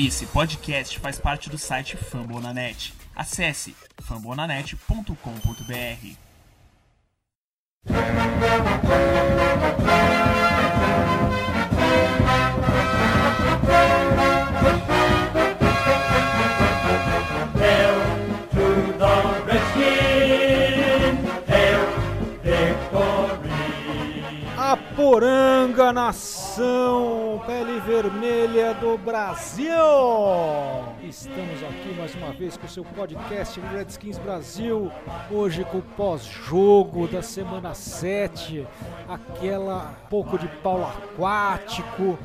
Esse podcast faz parte do site Fambonanet. Acesse fambonanet.com.br. A poranga pele vermelha do Brasil. Estamos aqui mais uma vez com o seu podcast Redskins Brasil. Hoje com o pós-jogo da semana 7. Aquela pouco de polo aquático,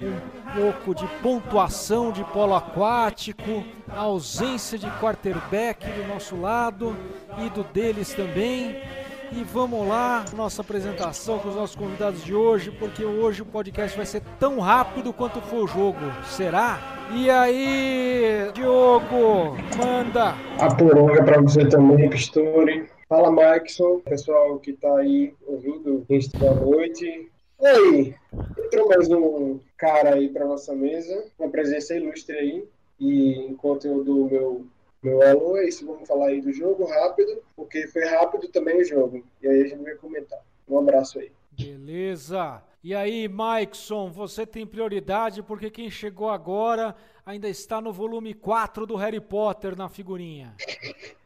um pouco de pontuação de polo aquático, a ausência de quarterback do nosso lado e do deles também. E vamos lá, nossa apresentação com os nossos convidados de hoje, porque hoje o podcast vai ser tão rápido quanto for o jogo. Será? E aí, Diogo, manda! A poronga para você também, Pistori. Fala, Maxon, pessoal que tá aí ouvindo este boa noite. E aí, entrou mais um cara aí para nossa mesa, uma presença ilustre aí. E enquanto eu dou o meu, meu alô, é isso, vamos falar aí do jogo rápido, porque foi rápido também o jogo. E aí a gente vai comentar. Um abraço aí. Beleza. E aí, Maikson, você tem prioridade porque quem chegou agora ainda está no volume 4 do Harry Potter na figurinha.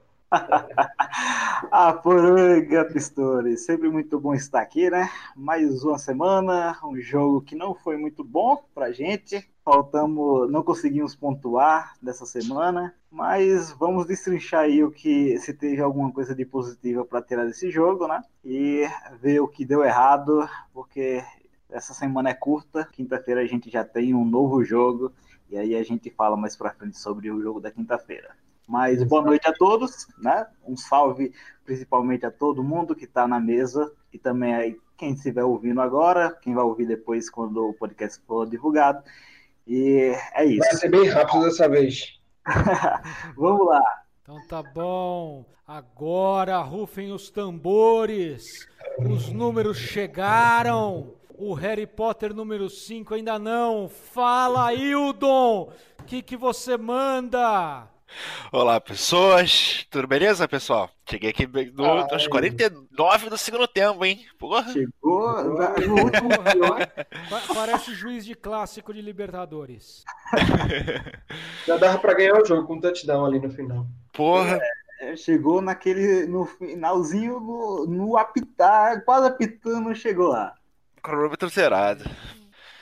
A Poranga Pistori, sempre muito bom estar aqui, né? Mais uma semana, um jogo que não foi muito bom pra gente. Faltamos, não conseguimos pontuar dessa semana, mas vamos destrinchar aí o que se teve alguma coisa de positiva para tirar desse jogo, né? E ver o que deu errado, porque essa semana é curta, quinta-feira a gente já tem um novo jogo e aí a gente fala mais pra frente sobre o jogo da quinta-feira. Mas boa noite a todos, né? Um salve principalmente a todo mundo que está na mesa e também aí quem estiver ouvindo agora, quem vai ouvir depois quando o podcast for divulgado. E é isso. Vai ser bem rápido dessa vez. Vamos lá. Então tá bom. Agora rufem os tambores. Os números chegaram. O Harry Potter número 5 ainda não. Fala, Hildon. O que, que você manda? Olá, pessoas. Tudo beleza, pessoal? Cheguei aqui no, Ai. aos 49 do segundo tempo, hein? Porra. Chegou no último pior. Parece juiz de clássico de Libertadores. Já dava para ganhar o jogo com um touchdown ali no final. Porra. É, Chegou naquele no finalzinho no, no apitar, quase apitando, chegou lá. Cronômetro zerado.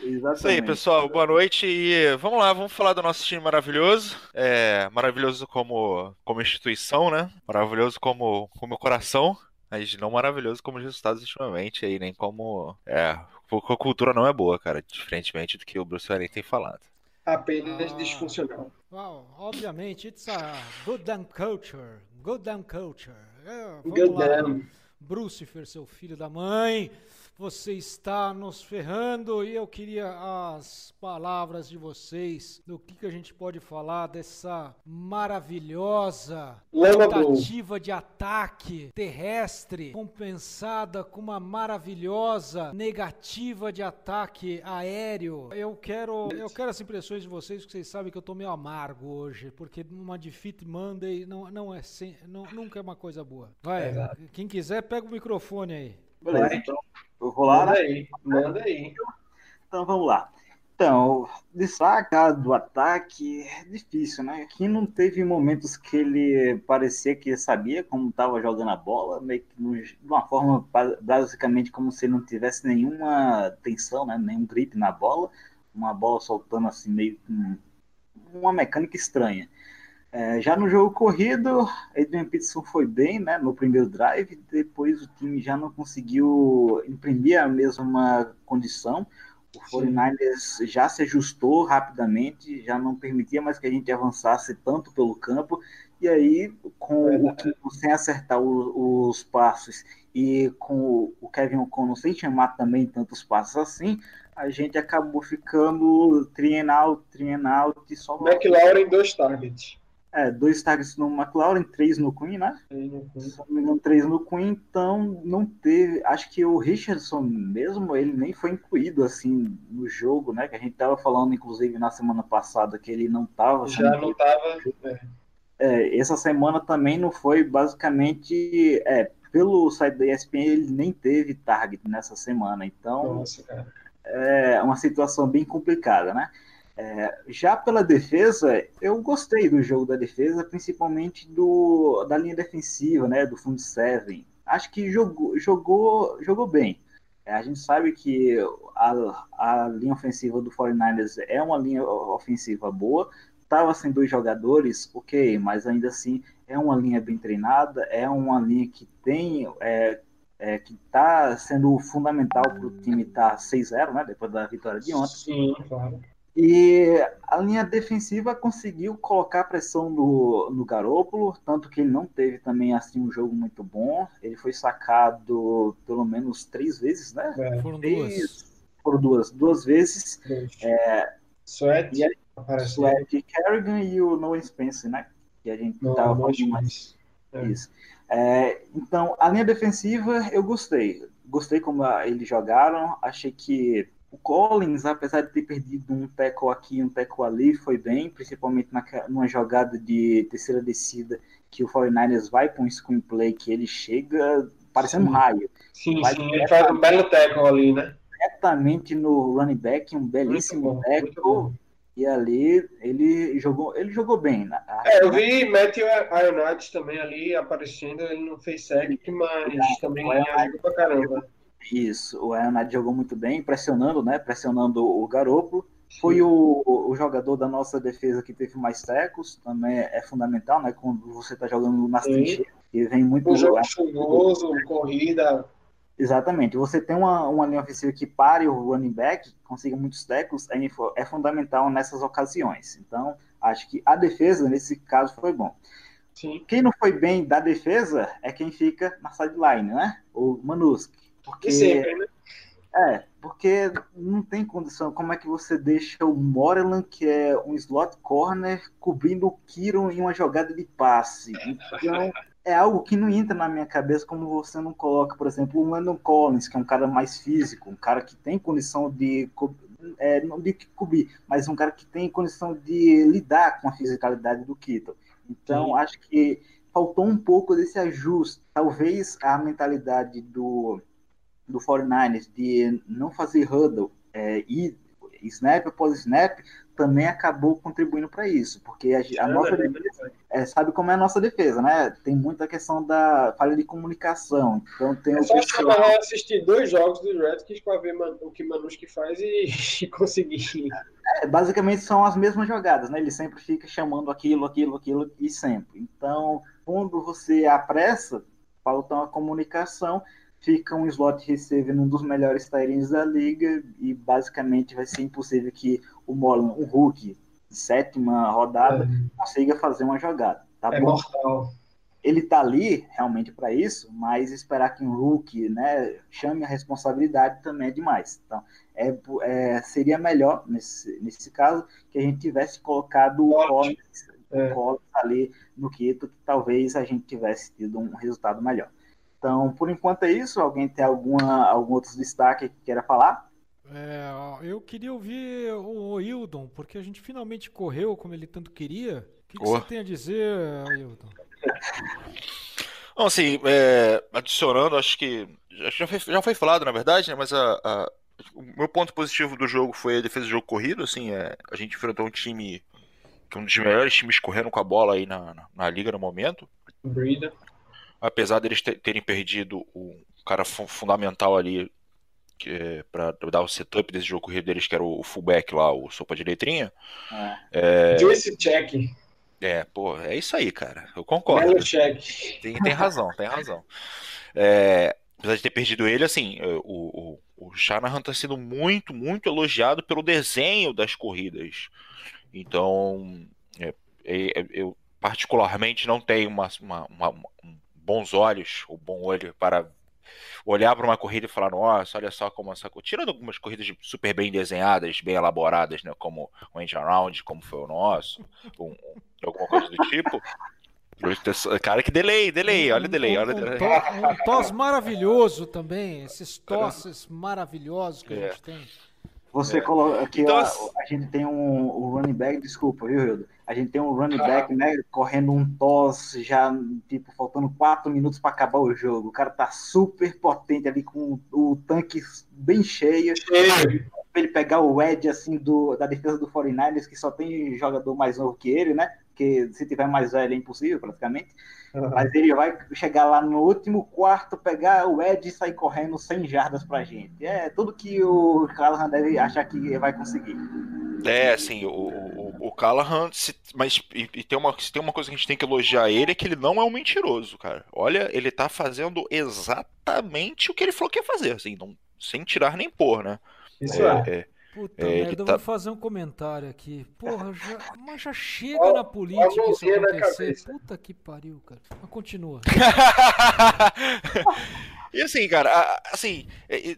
Exatamente. Isso aí, pessoal. Boa noite e vamos lá, vamos falar do nosso time maravilhoso. É, maravilhoso como, como instituição, né? Maravilhoso como, como coração. Mas não maravilhoso como os resultados ultimamente aí, nem como. É, porque a cultura não é boa, cara. Diferentemente do que o Bruce Wayne tem falado. Apenas Ah. disfuncional. Well, obviamente, it's a good damn culture. Good damn culture. É, vamos Good lá. damn. Brucifer, seu filho da mãe, você está nos ferrando e eu queria as palavras de vocês do que, que a gente pode falar dessa maravilhosa tentativa de ataque terrestre compensada com uma maravilhosa negativa de ataque aéreo. Eu quero, eu quero as impressões de vocês, porque vocês sabem que eu tô meio amargo hoje, porque uma defeat Monday não, não é sem, não- nunca é uma coisa boa. Vai, Exato. quem quiser pega o microfone aí. Beleza, então eu vou lá, Manda né? aí, manda aí. Então vamos lá. Então, destacar do ataque é difícil, né? Aqui não teve momentos que ele parecia que sabia como estava jogando a bola, meio que de uma forma ba- basicamente como se não tivesse nenhuma tensão, né? Nenhum grip na bola, uma bola soltando assim meio uma mecânica estranha. É, já no jogo corrido, Adrian Peterson foi bem, né, no primeiro drive, depois o time já não conseguiu imprimir a mesma condição. O 49ers já se ajustou rapidamente, já não permitia mais que a gente avançasse tanto pelo campo, e aí, com o Kinnon sem acertar o- os passos e com o Kevin O'Connell sem chamar também tantos passos assim, a gente acabou ficando out, e só McLaurin, dois targets. É, dois targets no McLaurin, três no Queen, né? Se não me engano, três no Queen, então não teve. Acho que o Richardson mesmo, ele nem foi incluído assim no jogo, né? Que a gente tava falando, inclusive, na semana passada, que ele não tava. Já não tava. É. É, essa semana também não foi basicamente. É, pelo site da ESPN, ele nem teve target nessa semana. Então, Nossa, é uma situação bem complicada, né? É, já pela defesa, eu gostei do jogo da defesa, principalmente do, da linha defensiva, né, do front seven. Acho que jogou, jogou, jogou bem. É, a gente sabe que a, a linha ofensiva do 49ers é uma linha ofensiva boa. Estava sem dois jogadores, ok, mas ainda assim é uma linha bem treinada, é uma linha que tem é, é, que está sendo fundamental para o time estar tá 6-0, né, depois da vitória de ontem. Sim, claro. E a linha defensiva conseguiu colocar pressão no, no Garópolo, tanto que ele não teve também assim um jogo muito bom. Ele foi sacado pelo menos três vezes, né? É. Foram Três, duas. Por duas, duas vezes. É, Sweat, E aí, Kerrigan e o Noah Spence, né? Que a gente Não, tava falando mais. É. Isso. É, então, a linha defensiva eu gostei. Gostei como eles jogaram. Achei que o Collins, apesar de ter perdido um tackle aqui e um tackle ali, foi bem, principalmente naquela, numa jogada de terceira descida que o 49ers vai para um screenplay que ele chega parecendo um Sim. raio, Sim, Vai sim, ele faz um belo tackle ali, né? diretamente no running back, um belíssimo bom. E ali ele jogou, ele jogou bem. né? É, eu vi Matthew Ioannidis também ali aparecendo, ele não fez sec, mas também ajudou pra caramba. Isso, o Leonardo jogou muito bem, pressionando, né? Pressionando o Garoppolo. Foi o, o jogador da nossa defesa que teve mais tecos, também é fundamental, né? Quando você está jogando nas trincheiras, e vem muito. Um jogo chuvoso, corrida, Exatamente. Você tem uma, uma linha ofensiva que pare o running back, consiga muitos tecos, é, é fundamental nessas ocasiões. Então, acho que a defesa, nesse caso, foi bom. sim. Quem não foi bem da defesa é quem fica na sideline, né? O Manusk. Porque... E sempre, né? É, porque não tem condição. Como é que você deixa o Moreland, que é um slot corner, cobrindo o Kiro em uma jogada de passe? Então, é algo que não entra na minha cabeça, como você não coloca, por exemplo, o Landon Collins, que é um cara mais físico, um cara que tem condição de. É, não de cobrir, mas um cara que tem condição de lidar com a fisicalidade do Kittle. Então, Sim. acho que faltou um pouco desse ajuste. Talvez a mentalidade do do 49ers de não fazer huddle é, e snap após snap também acabou contribuindo para isso, porque a, a nossa defesa, é, sabe como é a nossa defesa, né? Tem muita questão da falha de comunicação. Então tem É o só pessoal- assistir dois jogos do Redskins para ver o que Manuski faz e, e conseguir. É, basicamente são as mesmas jogadas, né? Ele sempre fica chamando aquilo, aquilo, aquilo e sempre. Então, quando você apressa, falta uma comunicação, fica um slot receiver num dos melhores Tyrants da liga e basicamente vai ser impossível que o Molan, um de sétima rodada, consiga fazer uma jogada. Tá É bom? mortal. ele tá ali realmente para isso, mas esperar que um rookie né, chame a responsabilidade também é demais. Então, é, é, seria melhor, nesse, nesse caso, que a gente tivesse colocado o. Collins, É. Collins ali no Quito, que talvez a gente tivesse tido um resultado melhor. Então, por enquanto é isso. Alguém tem alguma, algum outro destaque que queira falar? É, eu queria ouvir o Hildon, porque a gente finalmente correu como ele tanto queria. O que, que Boa. você tem a dizer, Hildon? Não, assim, é, adicionando, acho que acho que já foi, já foi falado, na verdade, né, mas a, a- o meu ponto positivo do jogo foi a defesa do jogo corrido, assim, é, a gente enfrentou um time que é um dos melhores times correndo com a bola aí na, na, na liga no momento, Brida. Apesar deles te- terem perdido o cara fu- fundamental ali é, para dar o setup desse jogo corrido deles, que era o fullback lá, o sopa de letrinha. É, Juice check. É, pô, é isso aí, cara. Eu concordo. Check. Tem, tem razão, tem razão. É, apesar de ter perdido ele, assim, é, o, o, o Shanahan tá sendo muito, muito elogiado pelo desenho das corridas. Então, é, é, eu particularmente não tenho uma, uma- uma- um bons olhos, ou bom olho para olhar para uma corrida e falar, nossa, olha só como essa. Tirando algumas corridas super bem desenhadas, bem elaboradas, né? Como o End Around, como foi o nosso, um- um- alguma coisa do tipo. Cara, que delay, delay, olha o delay, olha o um, delay. to- um tos maravilhoso também, esses tosses maravilhosos que a É. gente tem. Você coloca aqui, Então, ó, assim- a gente tem um, um running back, desculpa, viu, Hildo? A gente tem um running back, né, correndo um toss já, tipo, faltando quatro minutos para acabar o jogo. O cara tá super potente ali com o tanque bem cheio. Cheio. Pra ele pegar o edge, assim, do, da defesa do 49ers, que só tem jogador mais novo que ele, né? Porque se tiver mais velho é impossível, praticamente. Mas ele vai chegar lá no último quarto, pegar o Ed e sair correndo 100 jardas pra gente. É tudo que o Callahan deve achar que vai conseguir. É, assim, o, o, o Callahan, se- mas e, e tem, uma, se tem uma coisa que a gente tem que elogiar ele, é que ele não é um mentiroso, cara. Olha, ele tá fazendo exatamente o que ele falou que ia fazer, assim, não, sem tirar nem pôr, né? Isso é. É, Puta É, merda, eu tá- vou fazer um comentário aqui. Porra, já, mas já chega na política isso acontecer. Puta que pariu, cara. Mas continua. e assim, cara, assim, é, é,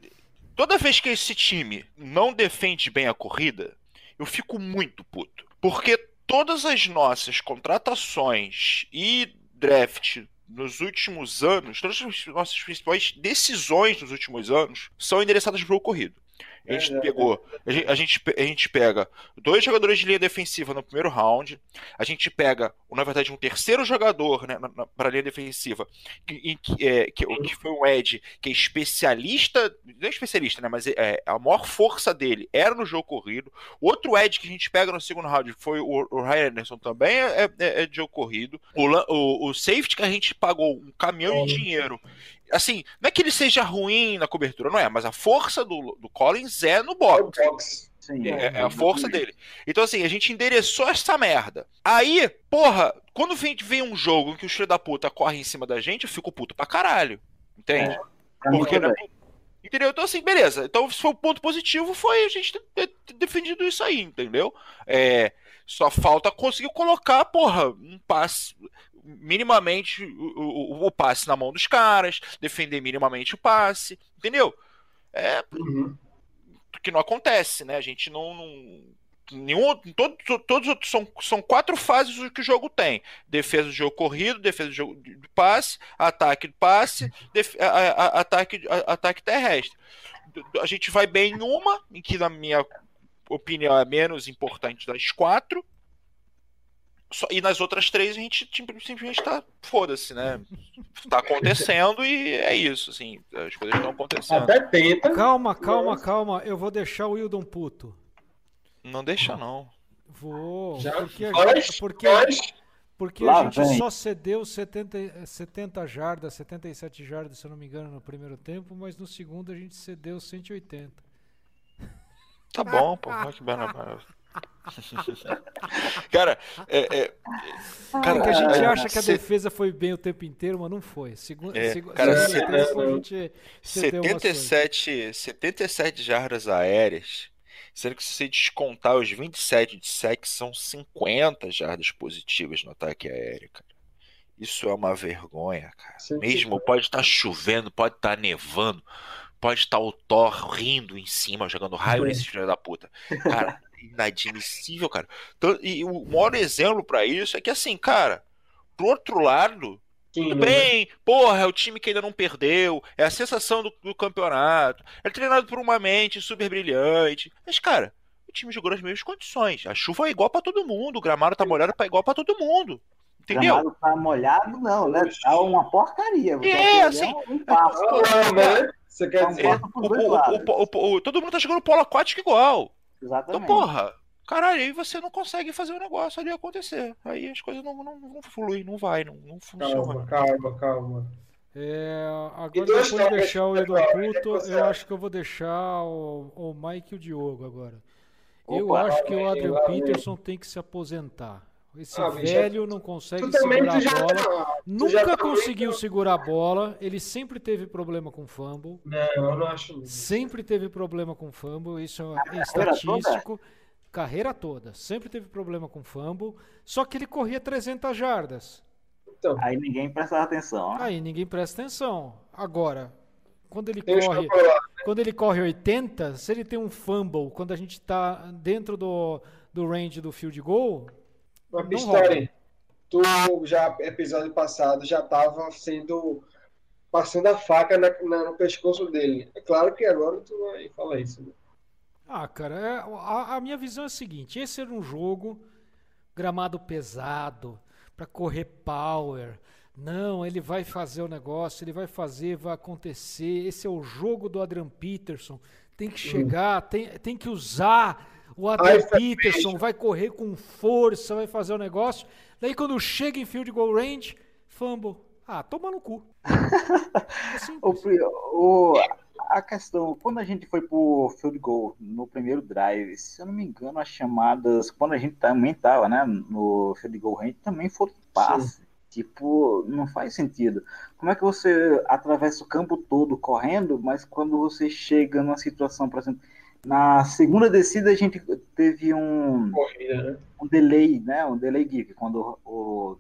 toda vez que esse time não defende bem a corrida, eu fico muito puto. Porque todas as nossas contratações e draft nos últimos anos, todas as nossas principais decisões nos últimos anos são endereçadas para o corrido. A gente É, é, pegou, a gente, a, gente, a gente pega dois jogadores de linha defensiva no primeiro round, a gente pega, na verdade, um terceiro jogador né, para a linha defensiva, que, que, é, que, que foi um Ed, que é especialista, não é especialista, né, mas é, a maior força dele era no jogo corrido. Outro Ed que a gente pega no segundo round foi o, o Ryan Anderson também, é, é, é de jogo corrido. O, o, o safety que a gente pagou um caminhão de dinheiro. Assim, não é que ele seja ruim na cobertura, não é, mas a força do, do Collins é no É o box. box. Sim, É, é a força dele. Então, assim, a gente endereçou essa merda. Aí, porra, quando vem, vem um jogo em que os filhos da puta correm em cima da gente, eu fico puto pra caralho. Entende? Pra mim Porque. Entendeu? Então, assim, beleza. Então, se foi o ponto positivo, foi a gente ter, ter- ter defendido isso aí, entendeu? É, só falta conseguir colocar, porra, um passe. Minimamente o, o- o passe na mão dos caras, defender minimamente o passe, entendeu? É, Uhum. que não acontece, né? A gente não. não nenhum, todo, to- todos os outros são, são quatro fases que o jogo tem: defesa do jogo corrido, defesa do jogo de passe, ataque de passe, def- a- a- ataque, a- ataque terrestre. A gente vai bem em uma, em que, na minha opinião, é a menos importante das quatro. Só- e nas outras três a gente sim- simplesmente tá. Foda-se, né? Tá acontecendo e é isso, assim. As coisas estão acontecendo. Até tenta. Calma, calma, calma. Eu vou deixar o Wildon puto. Não deixa, não. Vou. Já porque a faz, gente, porque, porque a gente vem. só cedeu 70, 70 jardas, 77 jardas, se eu não me engano, no primeiro tempo, mas no segundo a gente cedeu 180. Tá bom, pô. Que bela- Cara, é, é, Cara, que a gente é, acha que a se- defesa foi bem o tempo inteiro, mas não foi. Segundo, É, segu- cara, se- tempo a gente cedeu umas coisas. 77, 77 jardas aéreas, sendo que se você descontar os 27 de sec, são 50 jardas positivas no ataque aéreo, cara. Isso é uma vergonha, cara. Sim, Mesmo pode estar chovendo, pode estar nevando, pode estar o Thor rindo em cima, jogando raio nesse filho da puta. Cara, inadmissível, cara. Então, E o maior exemplo pra isso é que, assim, cara, pro outro lado, Sim, tudo né? bem, porra, é o time que ainda não perdeu, é a sensação do, do campeonato, é treinado por uma mente super brilhante. Mas, cara, o time jogou nas mesmas condições. A chuva é igual pra todo mundo, o gramado tá molhado pra igual pra todo mundo. Entendeu? Gramado tá molhado, não, né? Tá uma porcaria. É, assim, Um passo. Né? Você quer Então, dizer? bota O- pros dois o- lados. o- o- o- todo mundo tá jogando polo aquático igual. Então, Exatamente. porra, caralho, aí você não consegue fazer o negócio ali acontecer. Aí as coisas não, não, não fluem, não vai, não, não funciona. Calma, calma, calma. É, agora depois de deixar o Edu puto, eu acho que eu vou deixar o, o Mike e o Diogo agora. eu Opa, acho que o Adrian. Peterson tem que se aposentar. Esse Ah, velho não consegue segurar já a bola. tá- tu Nunca já tá conseguiu muito- segurar a bola. Ele sempre teve problema com fumble. Não, eu não acho. Sempre teve problema com fumble. Isso é carreira estatístico. Carreira toda. Sempre teve problema com fumble. Só que ele corria 300 jardas. Então, Aí ninguém prestava atenção. né? Aí ninguém presta atenção. Agora, quando ele Tem corre, lá. quando ele corre 80, se ele tem um fumble quando a gente tá dentro do, do range do field goal, Uma Não Pistori, tu já, episódio passado, já tava sendo. passando a faca na- na- no pescoço dele. É claro que agora tu vai falar isso. Né? Ah, cara, é- a, a minha visão é a seguinte: esse era um jogo gramado pesado para correr power. Não, ele vai fazer o negócio, ele vai fazer, vai acontecer. Esse é o jogo do Adrian Peterson. Tem que chegar, tem, tem que usar o Ai, Peterson, vai correr com força, vai fazer o negócio. Daí quando chega em field goal range, fumble. Ah, toma no cu. É O, o- a questão, quando a gente foi pro field goal no primeiro drive, se eu não me engano, as chamadas, quando a gente também tava, né, no field goal range, também foram passe. Tipo, não faz sentido. Como é que você atravessa o campo todo correndo, mas quando você chega numa situação, por exemplo, na segunda descida a gente teve um, Corrida, né? um delay, né? Um delay give, quando o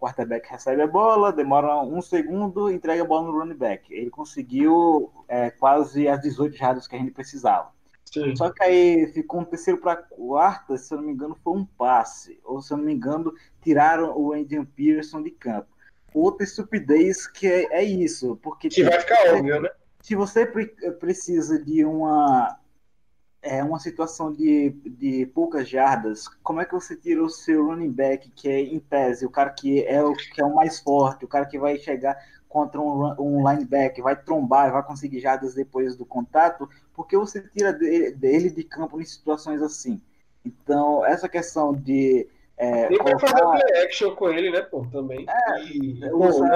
quarterback recebe a bola, demora um segundo, entrega a bola no running back. Ele conseguiu é, quase as 18 jardas que a gente precisava. Sim. Só que aí ficou um terceiro para quarta, se eu não me engano, foi um passe. Ou se eu não me engano, tiraram o Adrian Peterson de campo. Outra estupidez que é, é isso, porque Que vai ficar óbvio, né? se você pre- precisa de uma é uma situação de, de poucas jardas, como é que você tira o seu running back, que é em tese, o cara que é o que é o mais forte, o cara que vai chegar contra um, um linebacker, vai trombar, vai conseguir jardas depois do contato, porque você tira dele, dele de campo em situações assim. Então, essa questão de é, Nem vai fazer colocar- play action com ele, né, pô, também. e, eu pô, vou- não,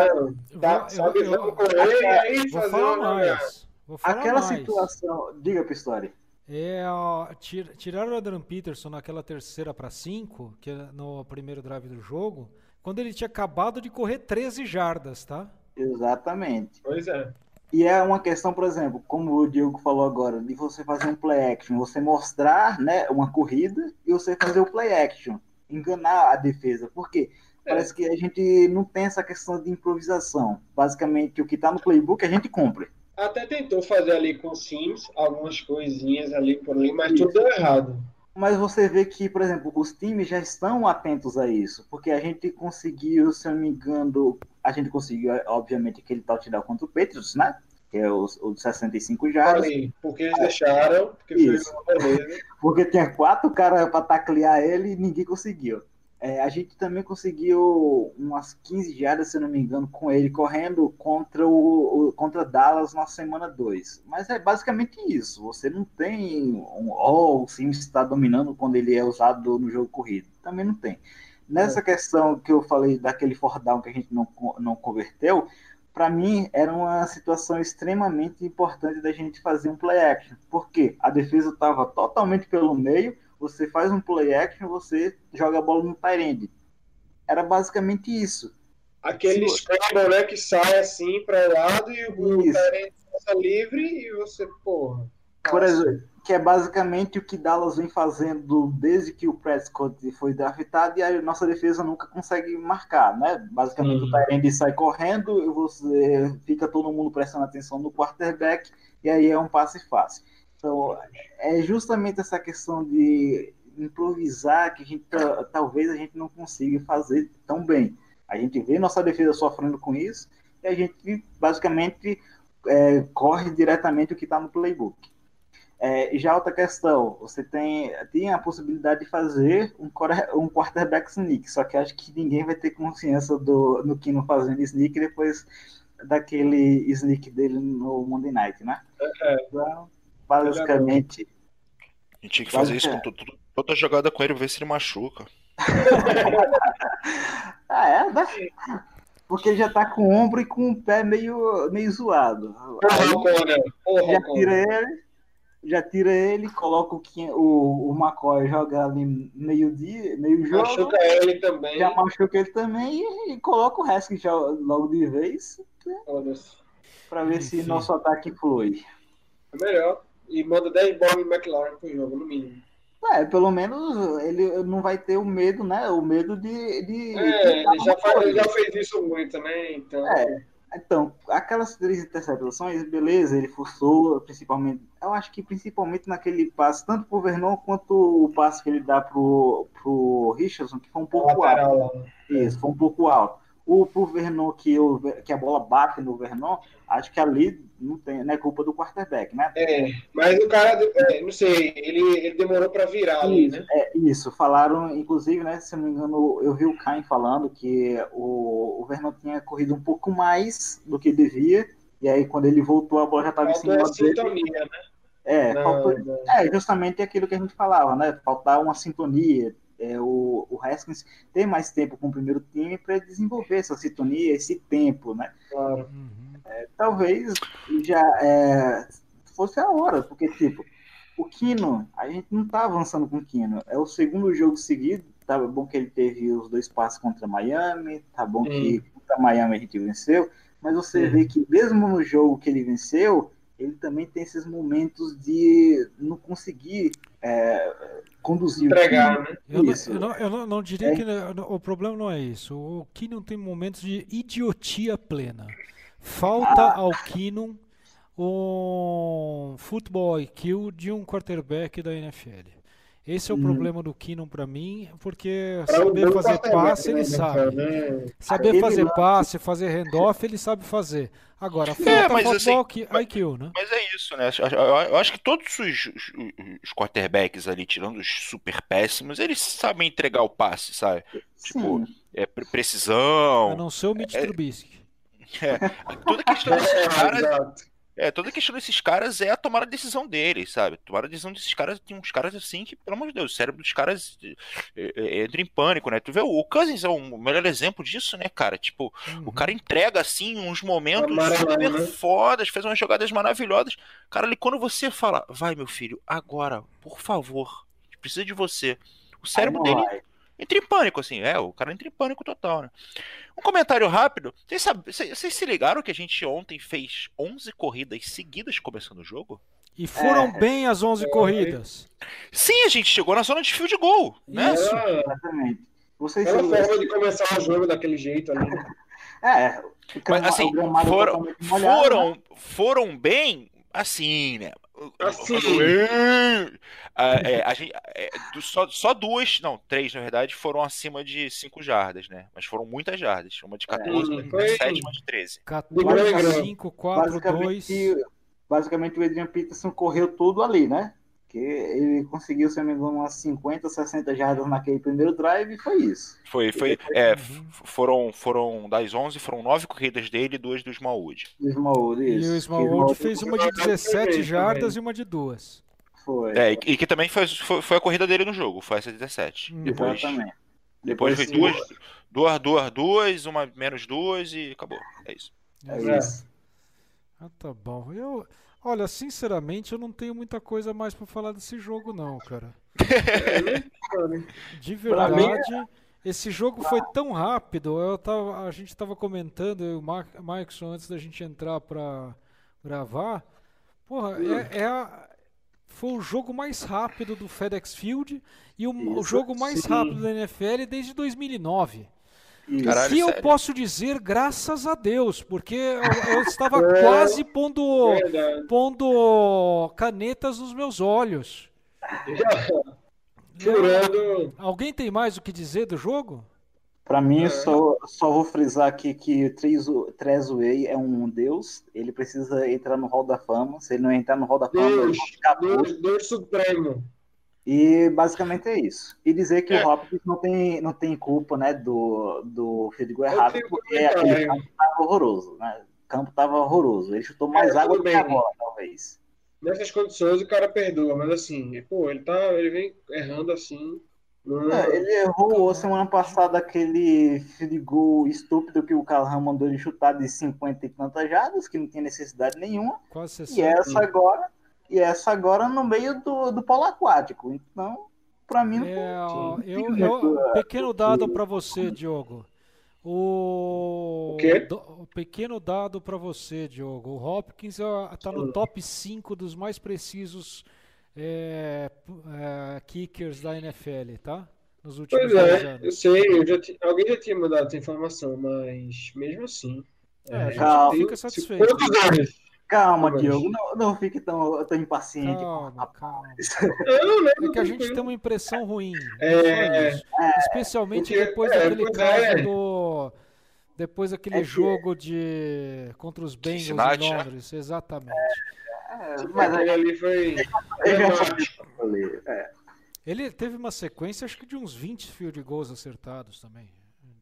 Eu tá, vou- sabe, eu- eu- vamos correr e aí fazer falar uma mais. Vou falar aquela mais. situação, diga Pistori. É, ó, tir- tiraram o Adrian Peterson naquela terceira para 5, que é no primeiro drive do jogo, quando ele tinha acabado de correr 13 jardas, tá? Exatamente. Pois é. E é uma questão, por exemplo, como o Diogo falou agora, de você fazer um play action, você mostrar né, uma corrida e você fazer o play action, enganar a defesa. Por quê? Parece que a gente não tem essa questão de improvisação. Basicamente, o que está no playbook a gente cumpre. Até tentou fazer ali com o Sims algumas coisinhas ali por ali, mas Isso. tudo deu errado. Mas você vê que, por exemplo, os times já estão atentos a isso, porque a gente conseguiu, se eu não me engano, a gente conseguiu, obviamente, aquele touchdown contra o Patriots, né? Que é o, o de 65 jardas. Ali, porque eles deixaram, porque foi Isso. uma beleza. Porque tinha quatro caras para taclear ele e ninguém conseguiu. É, a gente também conseguiu umas 15 jardas, se não me engano, com ele correndo contra o, o- contra Dallas na semana 2. Mas é basicamente isso. Você não tem um oh, o Sims está dominando quando ele é usado no jogo corrido. Também não tem. Nessa questão que eu falei daquele fourth down que a gente não, não converteu, para mim era uma situação extremamente importante da gente fazer um play action. Porque a defesa estava totalmente pelo meio, você faz um play action, você joga a bola no end. Era basicamente isso. Aquele Se- scramble, né, que sai assim para o lado e o cara passa livre e você, porra. Por exemplo, que é basicamente o que Dallas vem fazendo desde que o Prescott foi draftado e a nossa defesa nunca consegue marcar, né? Basicamente o Tyrande sai correndo e você fica todo mundo prestando atenção no quarterback e aí é um passe fácil. Então, é justamente essa questão de improvisar que a gente, ta- talvez a gente não consiga fazer tão bem. A gente vê nossa defesa sofrendo com isso e a gente basicamente é, corre diretamente o que está no playbook. É, já outra questão, você tem, tem a possibilidade de fazer um, um quarterback sneak, só que acho que ninguém vai ter consciência do, no Kino fazendo sneak depois daquele sneak dele no Monday Night, né? É. Então, basicamente, A gente tinha que fazer isso com tudo, toda jogada com ele, ver se ele machuca. ah, é, né? Porque ele já tá com o ombro e com o pé meio, meio zoado. Porra, Aí, Conor. Porra, já tira ele, já tira ele, coloca o, o, o McCoy joga ali meio dia, meio jogo, Machuca ele também. já machuca ele também e, e coloca o resto já logo de vez Foda-se. para ver se Enfim. nosso ataque flui. É melhor. E manda 10 bolas em McLaren pro jogo, no mínimo. É, pelo menos ele não vai ter o medo, né? O medo de. de É, ele já, faz, ele já fez isso muito, né? Então. É. Então, aquelas três interceptações, beleza, ele forçou, principalmente, eu acho que principalmente naquele passe, tanto pro Vernon quanto o passe que ele dá pro, pro Richardson, que foi um pouco alto. Lateral lá. Isso, foi um pouco alto. O pro Vernon que, o, que a bola bate no Vernon, acho que ali não, tem, não é culpa do quarterback, né? É, mas o cara, é, não sei, ele, ele demorou pra virar ali, né? É, isso, falaram, inclusive, né, se não me engano, eu vi o Caim falando que o, o Vernon tinha corrido um pouco mais do que devia, e aí quando ele voltou a bola já estava em cima a dele. sintonia, né? É, Não, faltou- não. é, justamente aquilo que a gente falava, né? Faltar uma sintonia. É, o, o Haskins ter mais tempo com o primeiro time para desenvolver essa sintonia, esse tempo, né? Claro. Uhum. Talvez já é, fosse a hora, porque, tipo, o Kino, a gente não tá avançando com o Kino. É o segundo jogo seguido. Tá bom que ele teve os dois passes contra Miami, tá bom que contra Miami a gente venceu, mas você Sim. vê que mesmo no jogo que ele venceu, ele também tem esses momentos de não conseguir é, conduzir Entregar, o time. né? Eu, não, Isso. eu, não, eu não- diria É. que o problema não é isso. O Keenum tem momentos de idiotia plena. Falta Ah. ao Keenum um futebol IQ de um quarterback da NFL. Esse é o Hum. problema do Keenum pra mim, porque Pra um saber fazer passe ele né, sabe. né? Saber fazer passe, fazer handoff, ele sabe fazer. Agora, falta mas futebol assim, IQ, né? Mas é isso, né? Eu- acho que todos os, os, os quarterbacks ali, tirando os super péssimos, eles sabem entregar o passe, sabe? Tipo, Sim. É pre- precisão. A não ser o Mitch é- Trubisky. Toda a questão desses É, caras. É, toda a questão desses caras é a tomar a decisão deles, sabe? Tomar a decisão desses caras, tem uns caras assim que, pelo amor de Deus, o cérebro dos caras é, é, entra em pânico, né? Tu vê, o Cousins é o melhor exemplo disso, né, cara? Tipo, Uhum. o cara entrega, assim, uns momentos Amarelão, super né? fodas, faz umas jogadas maravilhosas. Cara, ali, quando você fala, vai, meu filho, agora, por favor, precisa de você. O cérebro dele. Entra em pânico, assim, é, o cara entra em pânico total, né? Um comentário rápido, vocês, sabe- vocês- vocês se ligaram que a gente ontem fez 11 corridas seguidas começando o jogo? E foram É. bem as 11 corridas. Sim, a gente chegou na zona de field goal, né? Isso. Era, Exatamente. Vocês era a forma de começar o jogo daquele jeito ali. É, o Mas assim, foram, molhado, né? foram, foram bem assim, né? Assim. Ah, é, a gente- é, só, só duas, não, três na verdade, foram acima de 5 jardas, né? Mas foram muitas jardas. Uma de 14, É, uma de foi- 17, uma de 13. 14, grande. 5, 4, 2. basicamente, basicamente o Adrian Peterson correu tudo ali, né? Que ele conseguiu, se eu não me engano, umas 50, 60 jardas naquele primeiro drive e foi isso. Foi, foi, é, foram, foram das 11, foram 9 corridas dele e duas do Smallwood. O Smallwood, E isso. o Que Smallwood fez uma de Smallwood 17 também. jardas e uma de duas. Foi. É, e, e que também foi, foi, foi a corrida dele no jogo, foi essa 17. Hum, Depois, Exatamente. depois foi sim, duas, duas, duas, duas, uma menos duas e acabou. É isso. É É. isso. Ah, tá bom. Eu, olha, sinceramente, eu não tenho muita coisa mais pra falar desse jogo, não, cara. De verdade, esse jogo foi tão rápido. Eu tava, a gente tava comentando, eu e o Markson, antes da gente entrar pra gravar. Porra, é, é a- foi o jogo mais rápido do FedEx Field e o, o jogo mais sim. rápido da NFL desde 2009. Caralho, Se eu sério? posso dizer, graças a Deus, porque eu, eu estava É. quase pondo, Verdade. pondo canetas nos meus olhos. Furando. Alguém tem mais o que dizer do jogo? Pra É. mim, só, só vou frisar aqui que Trezway é um deus. Ele precisa entrar no Hall da Fama. Se ele não entrar no Hall da Fama, Deus, ele vai ficar puto. Deus, Deus Supremo. E basicamente é isso. E dizer que É. o Hopkins não tem, não tem culpa né, do, do field goal errado, porque comentário. aquele campo tava horroroso. Né? O campo tava horroroso. Ele chutou mais É, água do que a bem. bola, talvez. Nessas condições o cara perdoa, mas assim, pô, ele tá. Ele vem errando assim. É, ele errou semana passada aquele field goal estúpido que o Callahan mandou ele chutar de 50 e tantas jardas, que não tinha necessidade nenhuma. Quase E 60. essa agora, e essa agora no meio do, do polo aquático. Então, pra mim não É, eu, eu- pequeno dado para você, Diogo. O, O quê? do- pequeno dado para você, Diogo. O Hopkins está no top 5 dos mais precisos é, é, kickers da NFL, tá? Nos últimos Pois 10 é, eu anos. sei, eu já ti- alguém já tinha mandado essa informação, mas mesmo assim. É, a gente fica satisfeito. Quantos anos? Calma, Diogo, não, não fique tão, tão impaciente. Calma, calma. É que a gente tem uma impressão ruim. É, só isso. Especialmente porque- depois é, daquele caso é. do. Depois daquele É que- jogo de. contra os Bengals Cincinnati, em né? Londres, exatamente. É, Mas mas aí ali foi. É, Ele teve uma sequência, acho que de uns 20 field goals acertados também.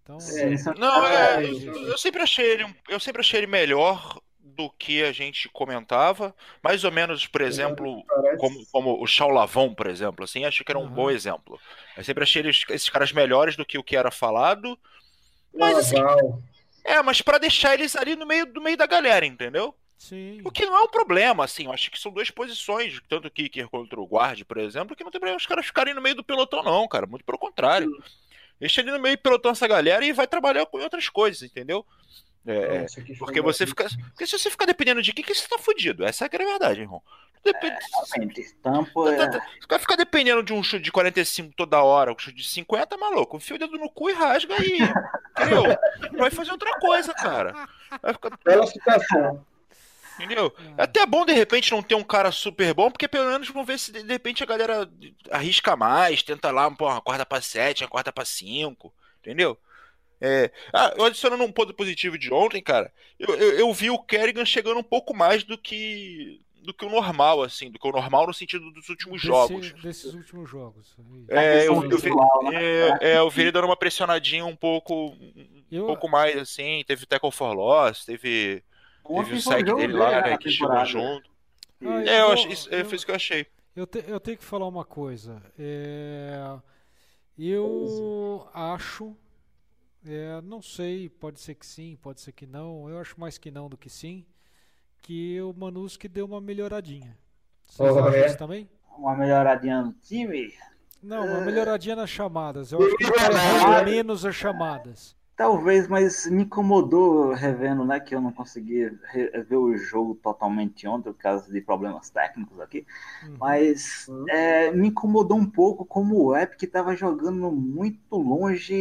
Então, É. sim, Não, é, É, eu, eu sempre achei ele, um- eu sempre achei ele melhor do que a gente comentava. Mais ou menos, por exemplo, como, como o Chau Lavon, por exemplo, assim, acho que era um Aham. bom exemplo. Eu sempre achei eles- esses caras melhores do que o que era falado. Mas assim, é, mas pra deixar eles ali no meio do meio da galera, entendeu? sim. O que não é um problema, assim, eu acho que são duas posições, tanto o Kicker contra o guard, por exemplo, que não tem problema os caras ficarem no meio do pelotão, não, cara. Muito pelo contrário. Deixa ali no meio do pelotão essa galera e vai trabalhar com outras coisas, entendeu? É, Nossa, que porque você fica. Porque se você ficar dependendo de quem, que você tá fudido. Essa é é a verdade, irmão. Depende, realmente. Tampa Tá, é, tá, tá. Se vai ficar dependendo de um chute de 45 toda hora, um chute de 50, maluco. Enfia o dedo no cu e rasga aí. Entendeu? Vai fazer outra coisa, cara. Vai ficar, Bela situação. entendeu? É até bom, de repente, não ter um cara super bom, porque pelo menos vamos ver se de de repente a galera arrisca mais, tenta lá, pô, uma quarta pra 7, uma quarta pra 5, entendeu? É, ah, eu adicionando um ponto positivo de ontem, cara, eu, eu, eu vi o Kerrigan chegando um pouco mais do que do que o normal, assim, do que o normal no sentido dos últimos Desse- jogos. Desses últimos jogos. É, eu, questão eu vi, visual, né? é, é, eu vi ele dando uma pressionadinha um pouco, um Eu- pouco mais, assim, teve tackle for loss, teve, teve o saque jogo dele lá, né, que chegou junto. Ah, É, eu isso, é, foi isso que eu achei. Eu, te- eu tenho que falar uma coisa. É, eu acho, é, não sei, pode ser que sim, pode ser que não. Eu acho mais que não do que sim, que o Manuski deu uma melhoradinha. Vocês Oh, acham é? isso também? Uma melhoradinha no time. Não, uma É. melhoradinha nas chamadas. Eu acho que ele menos as chamadas. Talvez, mas me incomodou revendo, né, que eu não consegui ver o jogo totalmente ontem por causa de problemas técnicos aqui. Uhum. Mas Uhum. é, me incomodou um pouco como o Epic estava jogando muito longe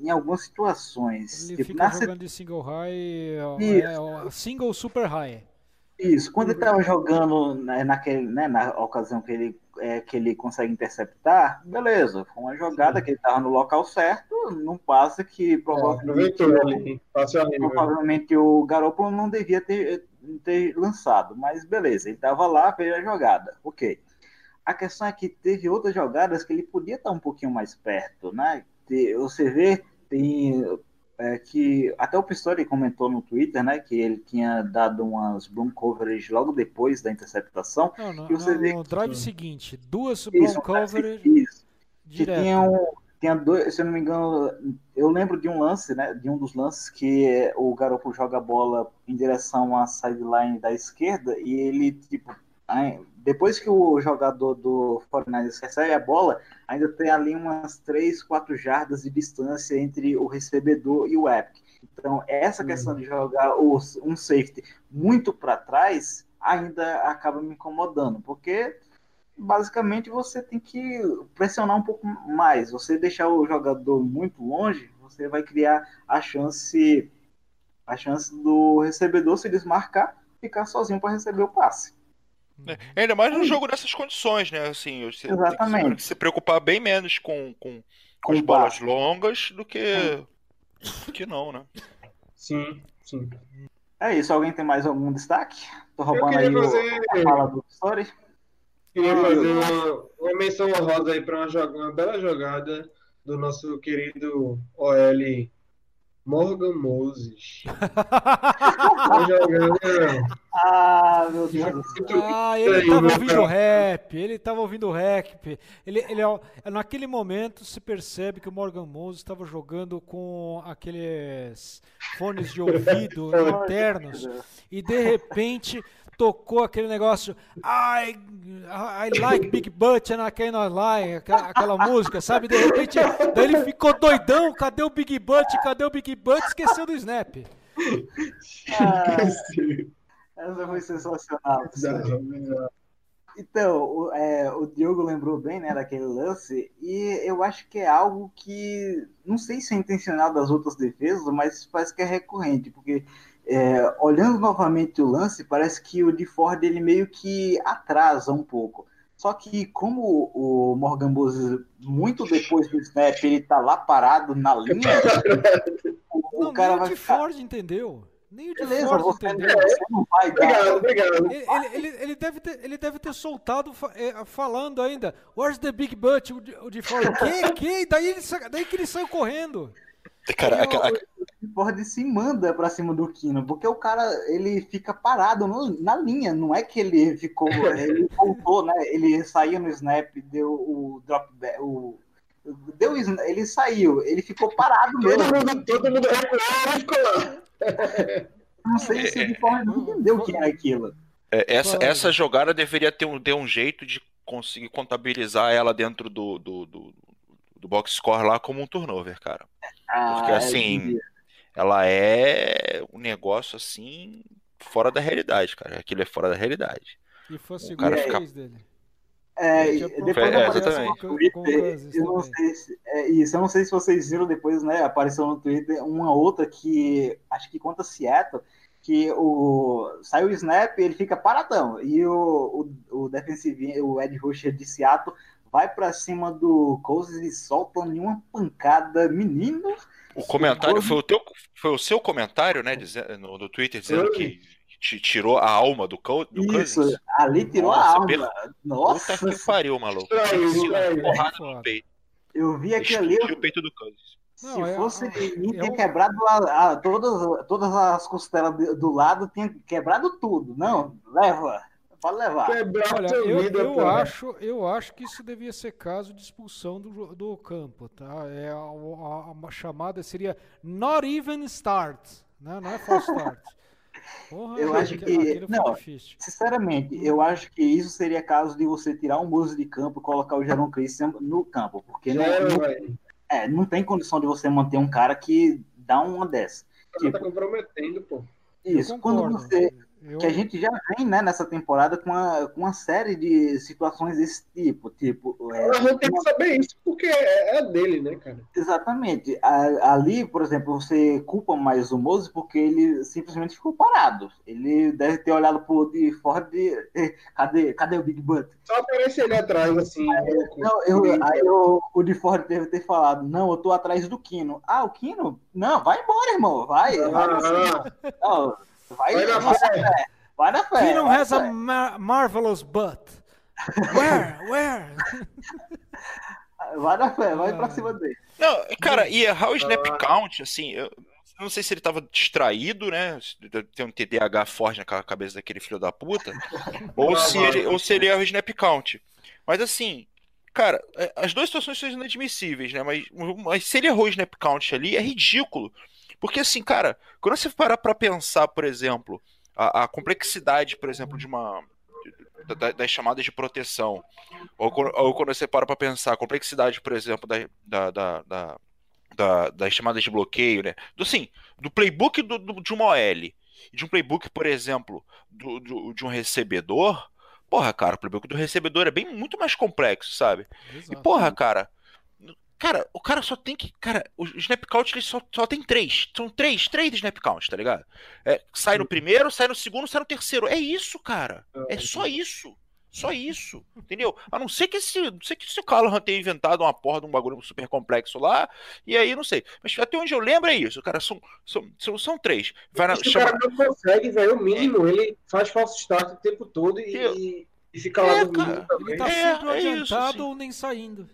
em algumas situações. Ele Tipo, fica jogando de single high, é, ó, single super high. Isso, quando ele estava jogando né, naquele, né, na ocasião que ele, é, que ele consegue interceptar, beleza, foi uma jogada que ele estava no local certo, num passe que É, provavelmente. Passou ali. né? provavelmente o Garoppolo não devia ter, ter lançado, mas beleza, ele estava lá, fez a jogada, ok. A questão é que teve outras jogadas que ele podia estar um pouquinho mais perto, né? Você vê, tem é, que até o Pistori comentou no Twitter, né, que ele tinha dado umas bloom coverage logo depois da interceptação. Não, no, E você no- vê no drive seguinte, duas Isso, blown um coverage isso, que tinha, um, tinha dois, se eu não me engano, eu lembro de um lance, né, de um dos lances que é, o Garoppolo joga a bola em direção à sideline da esquerda e ele, tipo, depois que o jogador do 49ers recebe a bola, ainda tem ali umas 3, 4 jardas de distância entre o recebedor e o Epic. Então, essa questão de jogar os- um safety muito para trás ainda acaba me incomodando, porque basicamente você tem que pressionar um pouco mais. Você deixar o jogador muito longe, você vai criar a chance a chance do recebedor se desmarcar, ficar sozinho para receber o passe. Uhum. Ainda mais num jogo dessas condições, né? Assim, você tem que- Exatamente. tem que se preocupar bem menos com, com, com Com as o bolas longas do que, do que não, né? Sim, sim. É isso, alguém tem mais algum destaque? Tô Eu roubando queria aí o- fazer, a fala do Story. queria fazer uma, uma menção honrosa aí para uma, uma bela jogada do nosso querido OL Morgan Moses. Ah, meu Deus. Ah, ele tava ouvindo rap, ele tava ouvindo rap. Ele, ele, ó, naquele momento se percebe que o Morgan Moses estava jogando com aqueles fones de ouvido internos e de repente tocou aquele negócio I, I like Big Butt and I cannot lie, aquela, aquela música, sabe? De repente, daí ele ficou doidão, cadê o Big Butt, cadê o Big Butt? Esqueceu do Snap. Ah, essa foi sensacional. Então, o, é, o Diogo lembrou bem, né, daquele lance, e eu acho que é algo que, não sei se é intencional das outras defesas, mas parece que é recorrente, porque é, olhando novamente o lance, parece que o de Ford ele meio que atrasa um pouco. Só que como o Morgan Moses, muito depois do snap, ele tá lá parado na linha, o, Não, o cara nem o vai de ficar... Ford entendeu. Nem o de Beleza, Ford você, entendeu. você não vai dar. Obrigado, obrigado. Ele, ele, ele- ele deve ter, ele deve ter soltado é, falando ainda. Where's the big butt? O de, o de Ford. Que? Que? Daí, ele, daí que ele saiu correndo. Cara, o- aquela- o Ford se manda pra cima do Kino, porque o cara ele fica parado no- na linha, não é que ele ficou, ele voltou, né? Ele saiu no snap, deu o drop back, o deu ele saiu, ele ficou parado Todo mesmo. mundo, todo mundo recuou e ficou lá. Não sei se o Ford não entendeu o que era aquilo. É, essa, essa jogada deveria ter um, ter um jeito de conseguir contabilizar ela dentro do, do, do, do box score lá como um turnover, cara. Porque Ah, assim, ela é um negócio assim fora da realidade, cara. Aquilo é fora da realidade. E foi a O segunda cara fica- vez dele. É, tinha depois É, apareceu exatamente. no Com- Twitter, eu não sei se, é, isso, eu não sei se vocês viram depois, né? Apareceu no Twitter uma outra que acho que conta Seattle, que o sai o snap ele fica paradão e o, o, o defensive, o Ed Rusher de Seattle vai pra cima do Cousins e solta nenhuma pancada, menino. O comentário foi o teu, foi o seu comentário, né, dizendo, no, no Twitter dizendo que te tirou a alma do, Co- do Isso, Cousins. ali tirou Nossa, a alma. per- Nossa, Puta que pariu, maluco. Porrada no peito. eu vi aquilo ali, o peito do Cousins. Se Não, é- fosse é- mim, é tinha um- quebrado a- a- todas, todas as costelas do lado, tinha quebrado tudo. Não, leva. Pode levar. Quebrar Olha, eu, vida, eu acho, eu acho que isso devia ser caso de expulsão do, do campo, tá? É, a, a- a chamada seria not even start, né? Não é false start. Porra, Eu acho que- foi não. Sinceramente, eu acho que isso seria caso de você tirar um Mose de campo e colocar o Jaron Christian no campo. Porque não, não- velho. é, não tem condição de você manter um cara que dá uma dessa. O cara tá Tipo, comprometendo, pô. isso. Quando você. Eu- Que a gente já vem né, nessa temporada com uma, com uma série de situações desse tipo. Tipo, é, A gente tem que saber isso, porque é é dele, né, cara? Exatamente. A- Ali, por exemplo, você culpa mais o Moses porque ele simplesmente ficou parado. Ele deve ter olhado pro de Ford e "Eh, cadê, cadê o Big Butt? Só aparece ele atrás, assim. louco. Não, eu, aí o, o de Ford deve ter falado, não, eu tô atrás do Kino. Ah, o Kino? Não, vai embora, irmão. Vai, vai, Ah, não, vai, vai na vai fé. vai na fé. Keenum has a mar- marvelous butt. Where? Where? Vai na fé, vai pra Ah. cima dele. Não, cara, e errar o snap count, assim, eu não sei se ele tava distraído, né? Tem um TDAH forte na ca- cabeça daquele filho da puta, ou se ele, ou se ele erra o snap count. Mas assim, cara, é, as duas situações são inadmissíveis, né? Mas, mas se ele errou o snap count ali, é ridículo. Porque assim, cara, quando você parar pra pensar, por exemplo, a, a complexidade, por exemplo, de uma. da- da- das chamadas de proteção, ou, quando- ou quando você para pra pensar a complexidade, por exemplo, da, da, da, da- da- das chamadas de bloqueio, né? Do, sim, do playbook do, do- de uma OL, e de um playbook, por exemplo, do, do- de um recebedor, porra, cara, o playbook do recebedor é bem muito mais complexo, sabe? E Exato. porra, cara. Cara, o cara só tem que. Cara, o snap count ele só, só tem três. São três, três snap count, tá ligado? É, sai no primeiro, sai no segundo, sai no terceiro. É isso, cara. É só isso. Só isso. Entendeu? A não ser que esse. Não sei que esse Callahan tenha inventado uma porra de um bagulho super complexo lá. E aí, não sei. Mas até onde eu lembro é isso, cara. São, são, são, são três. Vai na, Se o chama- cara não consegue, velho, o mínimo, ele faz falso start o tempo todo e, Eu- e, e fica lá É, dormindo cara. Ele tá É, sempre é isso, adiantado sim. ou nem saindo.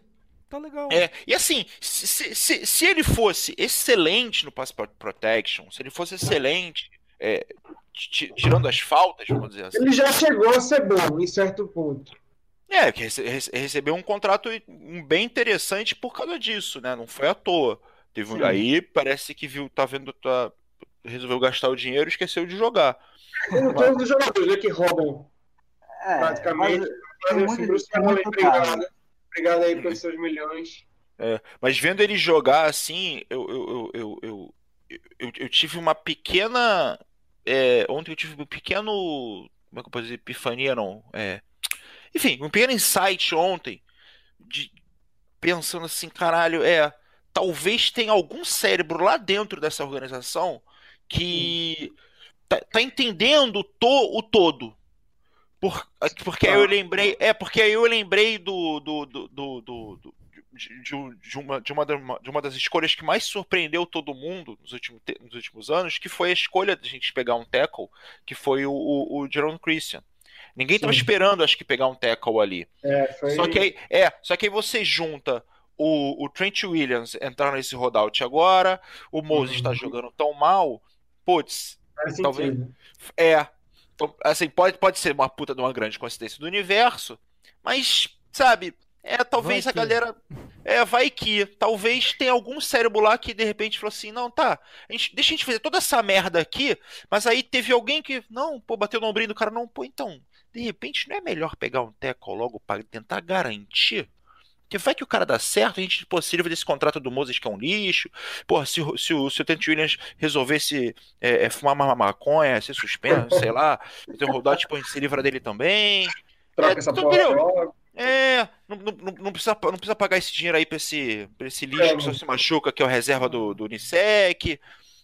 Tá legal. É, e assim, se, se, se- se ele fosse excelente no pass pro- protection, se ele fosse excelente, é, ti- tirando as faltas, vamos dizer assim, Ele já chegou a ser bom em certo ponto. é, que rece- rece- recebeu um contrato um bem interessante por causa disso, né? Não foi à toa. Teve um- aí parece que viu, tá vendo, tá, resolveu gastar o dinheiro e esqueceu de jogar. Como todos os jogadores né, que roubam, É, praticamente. mas Mas, assim, muito- Bruce tem Campbell, muito obrigado. Obrigado aí pelos seus milhões. É, mas vendo ele jogar assim, eu, eu, eu, eu, eu, eu, tive uma pequena. é, ontem eu tive um pequeno. Como é que eu posso dizer? Epifania, não. É, Enfim, um pequeno insight ontem, de, pensando assim, caralho, é. Talvez tenha algum cérebro lá dentro dessa organização que tá, tá entendendo to, o todo. Por, porque aí eu lembrei. É, porque aí eu lembrei do. do, do, do, do de, de, uma, de, uma, de uma das escolhas que mais surpreendeu todo mundo nos últimos, nos últimos anos, que foi a escolha de a gente pegar um tackle, que foi o, o, o Jerome Christian. Ninguém estava esperando, acho que, pegar um tackle ali. É, foi... Só que aí, é, só que aí você junta o, o Trent Williams entrar nesse rollout agora, o Moses está uhum. jogando tão mal, putz, Faz talvez. sentido. É. Então, assim, pode, pode ser uma puta de uma grande coincidência do universo, mas, sabe, é, talvez Vai a que. galera. É, vai que. Talvez tenha algum cérebro lá que de repente falou assim: não, tá, a gente, deixa a gente fazer toda essa merda aqui, mas aí teve alguém que. Não, pô, bateu no ombrinho do cara, não, pô, então, de repente não é melhor pegar um teco logo pra tentar garantir? Porque vai que o cara dá certo, a gente pô, se livra desse contrato do Moses que é um lixo. Porra, se, o- se, o- se o Trent Williams resolvesse é, é, fumar uma maconha, ser suspenso, sei lá, um rodado, tipo, a gente se livra dele também. Troca É, essa tu porra. É, não, não, não- precisa, não precisa pagar esse dinheiro aí pra esse, pra esse lixo que só se machuca, que é o reserva do, do Unisec.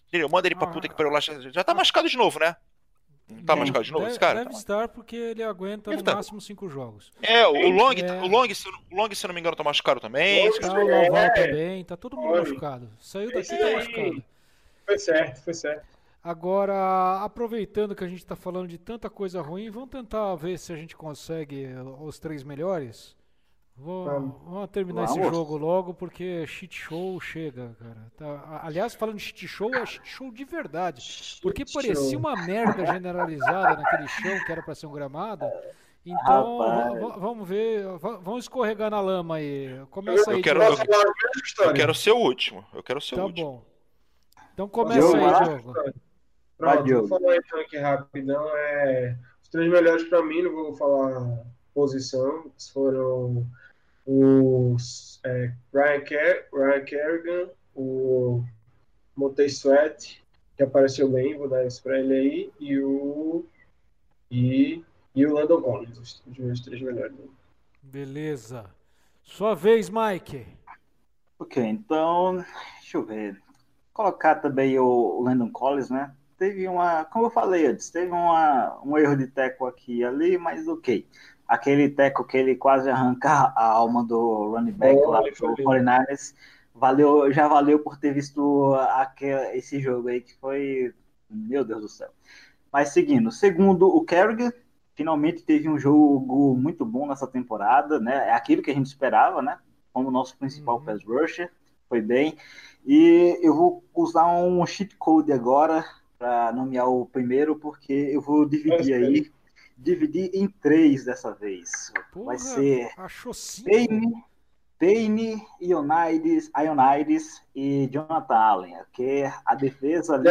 Entendeu? Manda ele pra puta que pariu lá. Já tá machucado de novo, né? Não tá machucado de novo deve, esse cara? Deve estar porque ele aguenta Deve no tá. máximo cinco jogos. É, o Long, É. o Long, se, o Long, se não me engano, tá machucado também. Long. Tá o É. Laval também, tá todo mundo Olha. machucado. Saiu daqui tá machucado. Foi certo, foi certo. Agora, aproveitando que a gente tá falando de tanta coisa ruim, vamos tentar ver se a gente consegue os três melhores. Vou- Vamos. vamos terminar esse Vamos. jogo logo, porque shit show chega, cara. Tá- aliás, falando de shit show, é shit show de verdade. Porque parecia uma merda generalizada naquele chão que era pra ser um gramado. Então, vamos ver, va- vamos escorregar na lama aí. Começa Eu aí, quero- história? Eu quero ser o último. Eu quero ser o Tá último. bom. Então começa Diogo, aí. Diogo. Pronto, Diogo. vou falar então aqui rapidão. É, os três melhores para mim, não vou falar posição, foram os é, Ryan, Ker Ryan Kerrigan, o Montez Sweat, que apareceu bem, vou dar isso para ele aí, e o e, e o Landon Collins, os, os meus três melhores. Beleza. Sua vez, Mike. Ok, então, deixa eu ver. Colocar também o, o Landon Collins, né? Teve uma, como eu falei antes, teve uma, um erro de teco aqui e ali, mas ok. Aquele teco que ele quase arranca a alma do running back Oh, lá do lindo. 49ers, valeu, já valeu por ter visto aquele, esse jogo aí que foi, meu Deus do céu. Mas seguindo, segundo o Kerrigan, finalmente teve um jogo muito bom nessa temporada, né? É aquilo que a gente esperava, né? Como nosso principal Uhum. pass rusher, foi bem. E eu vou usar um cheat code agora para nomear o primeiro, porque eu vou dividir aí, dividir em três dessa vez. Porra, Vai ser. Payne, Payne, Ionides, Ionides e Jonathan Allen, que a defesa ali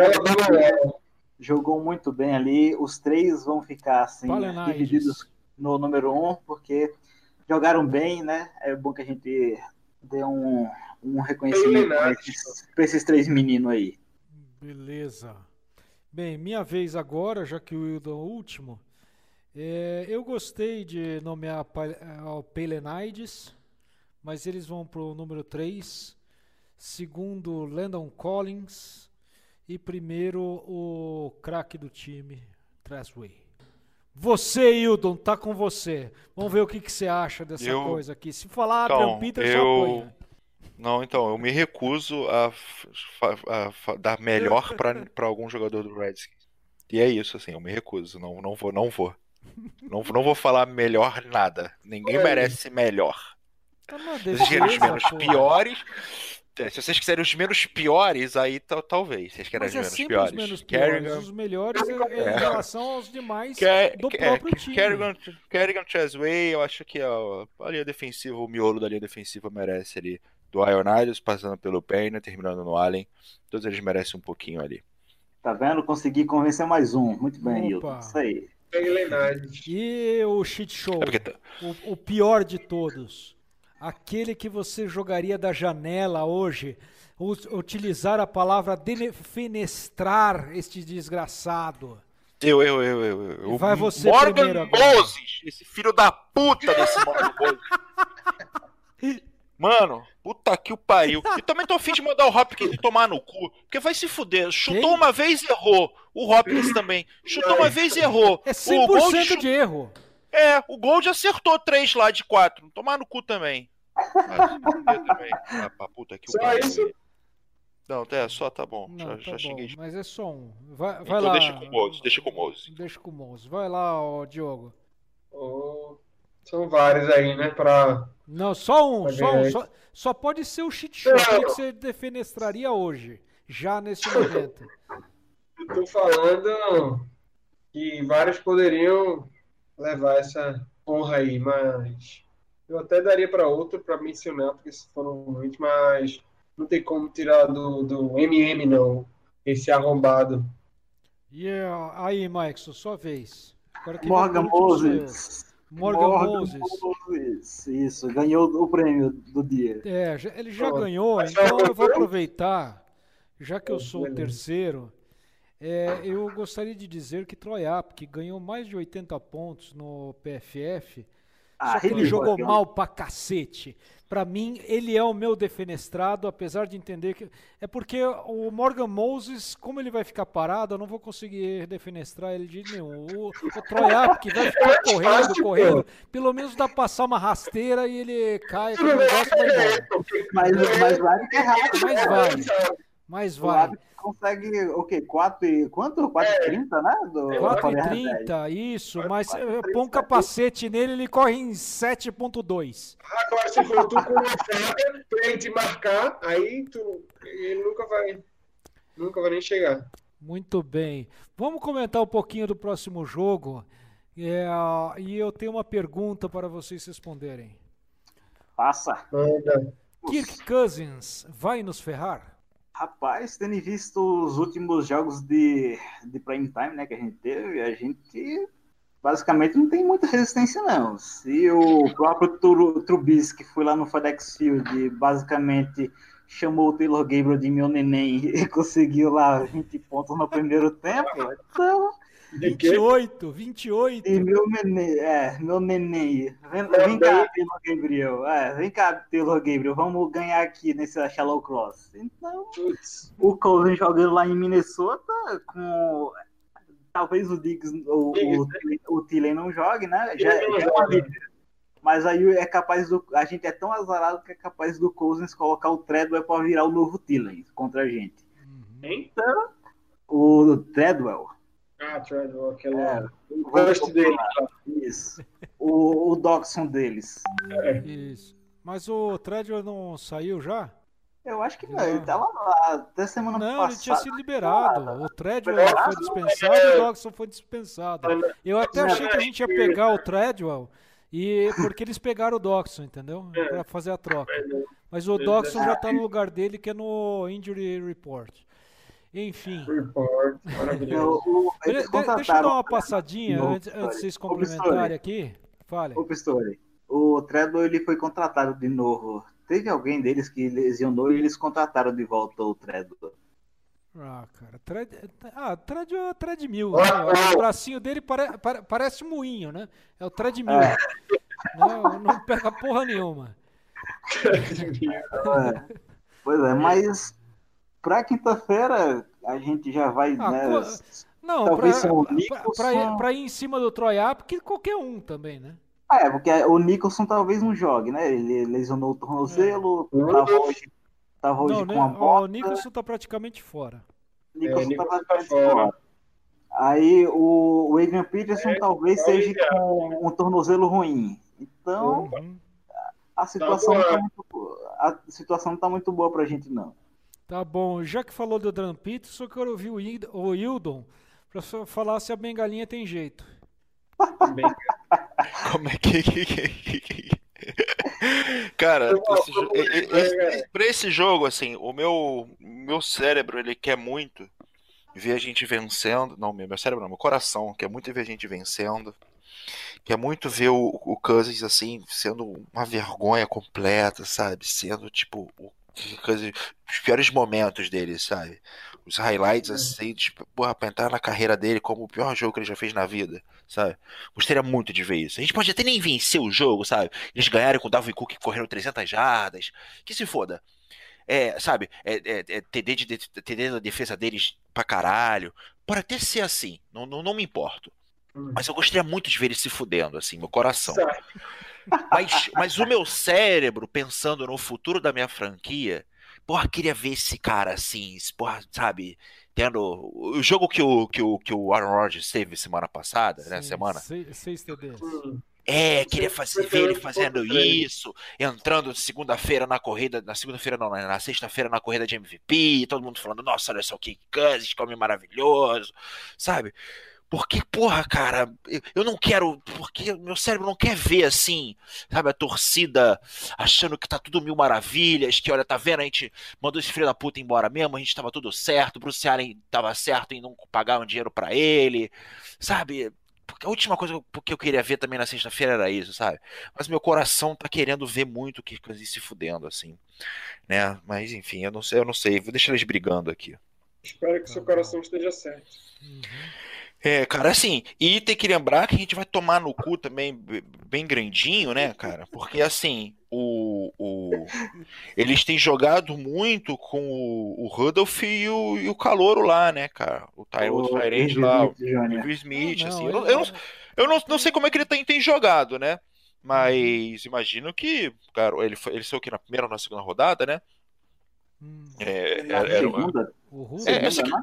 jogou muito bem ali. Os três vão ficar assim, Palenides. divididos no número um, porque jogaram bem, né? É bom que a gente dê um, um reconhecimento para esses, esses três meninos aí. Beleza. Bem, minha vez agora, já que o Wildo é o último. É, eu gostei de nomear eh, o Pelenides, mas eles vão pro número 3. Segundo, Landon Collins. E primeiro, o craque do time, Trasway. Você, Hildon, tá com você. Vamos ver o que, que você acha dessa Eu- coisa aqui. Se falar Então, Adrian Peterson, eu- apanha. Não, então, eu me recuso a, a dar melhor pra algum jogador do Redskins. E é isso, assim, eu me recuso. Não, não vou, não vou. Não, não vou falar melhor nada. Ninguém Olha. merece melhor. Tá vocês querem os menos porra. piores. é, Se vocês quiserem os menos piores, aí tal- talvez. Vocês querem Mas os é menos sempre piores. os menos Kerrigan- piores. Os melhores é, é É. em relação aos demais Ker- do é, próprio time. Kerrigan, Kerrigan Chesway, eu acho que a, a linha defensiva, o miolo da linha defensiva merece ali. Do Ionides, passando pelo Payne, terminando no Allen. Todos eles merecem um pouquinho ali. Tá vendo? Consegui convencer mais um. Muito bem, Opa. Hilton. Isso aí. E o shit show, É tá- o, o pior de todos. Aquele que você jogaria da janela hoje, utilizar a palavra defenestrar este desgraçado. Eu, eu, eu, eu, eu. Vai você Morgan primeiro agora. Moses, esse filho da puta desse Morgan Moses. Mano, puta que o pariu. E também tô afim de mandar o Hopkins tomar no cu. Porque vai se fuder. Chutou Quem? uma vez e errou. O Hopkins também. Chutou uma vez e errou. É O Gold 100% de erro. É, o Gold acertou três lá de quatro. Tomar no cu também. Ah, se fuder também. Ah, pra puta que o pariu. isso? Não, é, só tá bom. Não, já tá já bom, xinguei de mas é só um. Vai, vai Então lá. deixa com o Moses, deixa com o Moses. Deixa com o Moses. Vai lá, ó, Diogo. Oh, são vários aí, né? Pra... Não, só um, só um. Só, só pode ser o cheat Não. que você defenestraria hoje, já nesse momento. Eu tô falando que vários poderiam levar essa honra aí, mas eu até daria para outro para mencionar, porque se foram muitos, mas não tem como tirar do, do MM, não, esse arrombado. E é, aí, Maicon, sua vez. Morgan. Moses. Morgan, Moses. Moses. Isso, ganhou o prêmio do dia. É, ele já Pô, ganhou, então já eu vou aproveitar, já que eu sou o terceiro, é, eu gostaria de dizer que Troy Apke que ganhou mais de 80 pontos no PFF, Ah, só que ele jogou mal pra cacete. Pra mim, ele é o meu defenestrado, apesar de entender que. É porque o Morgan Moses, como ele vai ficar parado, eu não vou conseguir defenestrar ele de nenhum. O, o Troy Apke vai ficar correndo, correndo. Pelo menos dá pra passar uma rasteira e ele cai, aquele negócio vai embora. Mas, mas vale que é rápido. Mas vale. Mas vai. Abe consegue, o quê? 4 e... Quanto? 4,30, né? Do, 4,30, isso, mas eh, põe um capacete nele, ele corre em 7,2. Agora, se for tu com uma faca pra ele te marcar, aí tu, ele nunca vai, nunca vai nem chegar. Muito bem. Vamos comentar um pouquinho do próximo jogo. É, e eu tenho uma pergunta para vocês responderem. Passa. Manda. Kirk Cousins vai nos ferrar? Rapaz, tendo visto os últimos jogos de, de prime time, né, que a gente teve, a gente basicamente não tem muita resistência, não. Se o próprio Tru- Trubisky foi lá no FedEx Field basicamente chamou o Taylor Gabriel de meu neném e conseguiu lá 20 pontos no primeiro tempo, então? 28, 28. e meu neném, é, meu neném, vem, vem cá, Taylor Gabriel, é, vem cá, Taylor Gabriel, vamos ganhar aqui nesse Shallow Cross. Então, Putz. o Cousins jogando lá em Minnesota com talvez o Diggs o, o, o Thielen não jogue, né? Já, já é uma joga. líder. Mas aí é capaz do a gente é tão azarado que é capaz do Cousins colocar o Treadwell para virar o novo Thielen contra a gente. Hein? O Treadwell, Ah, Treadwell, É. aquela. O gosto dele. isso. O, o Doxon deles. Isso. Mas o Treadwell não saiu já? Eu acho que não, ele tava lá até semana Não, passada. ele tinha sido liberado. O Treadwell foi dispensado e o Dodson foi dispensado. Eu até achei que a gente ia pegar o Treadwell e porque eles pegaram o Doxon, entendeu? Pra fazer a troca. Mas o Doxon já tá no lugar dele, que é no Injury Report. Enfim. Report, Eu- maravilhoso. o- De- eles de- deixa eu dar uma passadinha Não, antes, antes de vocês complementarem aqui. Fale. Ô, Pistori, o Treadwell ele foi contratado de novo. Teve alguém deles que lesionou e eles contrataram de volta o Treadwell. Ah, cara. Tread... Ah, tread, treadmill. Né? O bracinho dele pare... pare- parece um moinho, né? É o treadmill. Não, não pega porra nenhuma. É. Pois é, mas pra quinta-feira a gente já vai, Ah, né? co- Não, Talvez pra, seja o pra, Nicholson. pra ir, pra ir em cima do Troy Apke, que qualquer um também, né? É, porque o Nicholson talvez não jogue, né? Ele lesionou o tornozelo, É. tava hoje, tava hoje Não, né? com a Ó, bola. o Nicholson tá praticamente fora. Nicholson É, tá Nicholson tá praticamente fora. fora. Aí o, Adrian Peterson talvez pode seja com um tornozelo ruim. Então Uhum. a situação, Tá não tá muito, boa. a situação não tá muito boa pra gente, não. Tá bom, já que falou do Peterson, eu quero ouvir o Id- o Hildon pra só falar se a bengalinha tem jeito. Bem, Como é que. Cara, vou- esse esse- pra esse jogo, assim, o meu, meu cérebro, ele quer muito ver a gente vencendo. Não, meu, meu cérebro não, meu coração quer muito ver a gente vencendo. Quer muito ver o, o Cousins, assim, sendo uma vergonha completa, sabe? Sendo, tipo, o os piores momentos dele, sabe? Os highlights, assim, tipo, porra, pra entrar na carreira dele como o pior jogo que ele já fez na vida, sabe? Gostaria muito de ver isso. A gente pode até nem vencer o jogo, sabe? Eles ganharam com o Dalvin Cook correndo 300 jardas. Que se foda. É, sabe? É, é, é TD, de, TD da defesa deles pra caralho. Pode até ser assim. Não, não, não me importo. Hum. Mas eu gostaria muito de ver ele se fudendo, assim, meu coração. Certo. Mas, mas o meu cérebro, pensando no futuro da minha franquia, porra, queria ver esse cara assim, porra, sabe? Tendo. O jogo que o, que o, que o Aaron Rodgers teve semana passada, né? Sim, Semana. Seis, seis TDs. Hum. É, queria fazer, ver ele 58.3. fazendo isso, entrando segunda-feira na corrida, na segunda-feira não, né, na sexta-feira na corrida de MVP, todo mundo falando, nossa, olha só o Kirk Cousins, que homem maravilhoso, sabe? Porque, porra, cara, eu- não quero, porque meu cérebro não quer ver assim, sabe, a torcida achando que tá tudo mil maravilhas, que olha, tá vendo, a gente mandou esse filho da puta embora mesmo, a gente tava tudo certo, o Bruce Allen tava certo em não pagar um dinheiro pra ele, sabe? Porque a última coisa que eu queria ver também na sexta-feira era isso, sabe? Mas meu coração tá querendo ver muito o Kirk Cousins se fudendo, assim, né? Mas enfim, eu não sei, eu não sei, vou deixar eles brigando aqui. Espero que seu coração esteja certo. Uhum. É, cara, assim, e tem que lembrar que a gente vai tomar no cu também bem grandinho, né, cara? Porque, assim, o, o- eles têm jogado muito com o, o Rudolph e o, e o Calouro lá, né, cara? O Ty, o O Tyrande lá, o. Will Smith, Ah, assim. não, Eu, não, eu, não, eu não, não sei como é que ele tem, tem jogado, né? Mas imagino que, cara, ele, foi, ele saiu aqui na primeira ou na segunda rodada, né? Hum, É, Na era- era- segunda, o Rudo, É, essa aqui- né?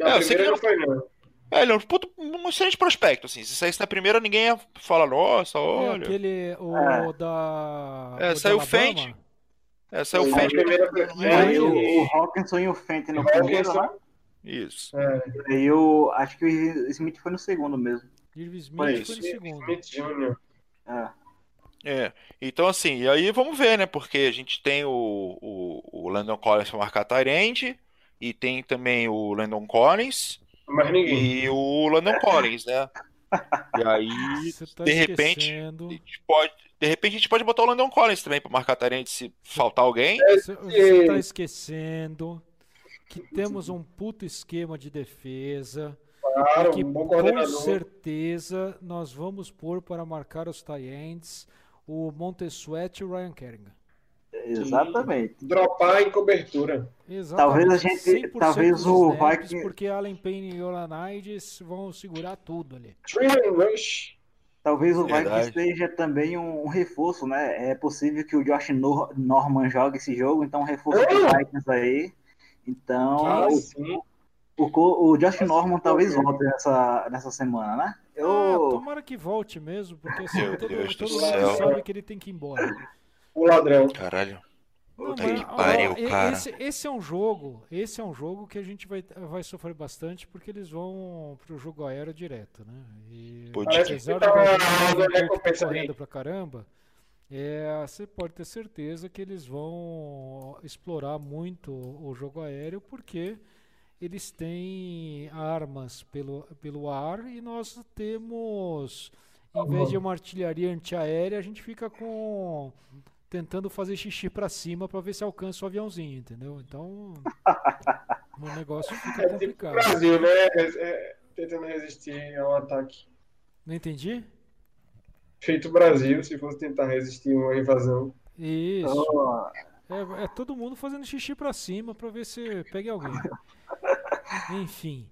É, eu sei primeira que não foi, não. É, ele é um, puto, um excelente prospecto, assim. Se saísse na primeira, ninguém ia falar, nossa, é olha. aquele, o É. da... É, o saiu Alabama. Fenty. É, saiu o Fenty. É, aí Fenty. o, o Hawkinson e o Fenton no primeiro, né? Isso. É, E aí o, acho que o Smith foi no segundo mesmo. Irving Smith Foi foi, no segundo. Smith Jr. É. É. Então, assim, e aí vamos ver, né? Porque a gente tem o, o, o Landon Collins pra marcar Tyrande, e tem também o Landon Collins Mas ninguém. e o Landon Collins, né? E aí, tá de repente, esquecendo- a gente pode, de repente a gente pode botar o Landon Collins também pra marcar Tyrande se faltar alguém. Você você tá esquecendo que temos um puto esquema de defesa Claro, que um com certeza nós vamos pôr para marcar os tie-ends o Montesuete e o Ryan Kerrigan. Exatamente. Dropar em cobertura. Talvez a Exatamente, gente- 100% talvez o snaps, Vikings- Porque Allen Payne e Olanides vão segurar tudo ali. Rush. Talvez o Verdade. Vikings seja também um, um reforço, né? É possível que o Josh Nor- Norman jogue esse jogo, então um reforço Ah! pro Vikings aí. Então, Ah, o, o, o Josh Nossa, Norman talvez volte nessa, nessa semana, né? Ah, Eu, tomara que volte mesmo, porque assim, todo, Deus do todo mundo sabe que ele tem que ir embora. O ladrão. Caralho. Puta que pariu, cara. Esse, esse é um jogo, esse é um jogo que a gente vai, vai sofrer bastante porque eles vão pro jogo aéreo direto, né? E Pode apesar tá Cook tá correndo pra caramba, é, você pode ter certeza que eles vão explorar muito o jogo aéreo porque eles têm armas pelo, pelo ar e nós temos, em vez de uma artilharia antiaérea, a gente fica com tentando fazer xixi pra cima pra ver se alcança o aviãozinho, entendeu? Então o negócio fica É tipo complicado. Brasil, né? É, tentando resistir ao ataque. Não entendi? Feito o Brasil, se fosse tentar resistir uma invasão. Isso. eu- É, é todo mundo fazendo xixi pra cima pra ver se pega alguém. Enfim.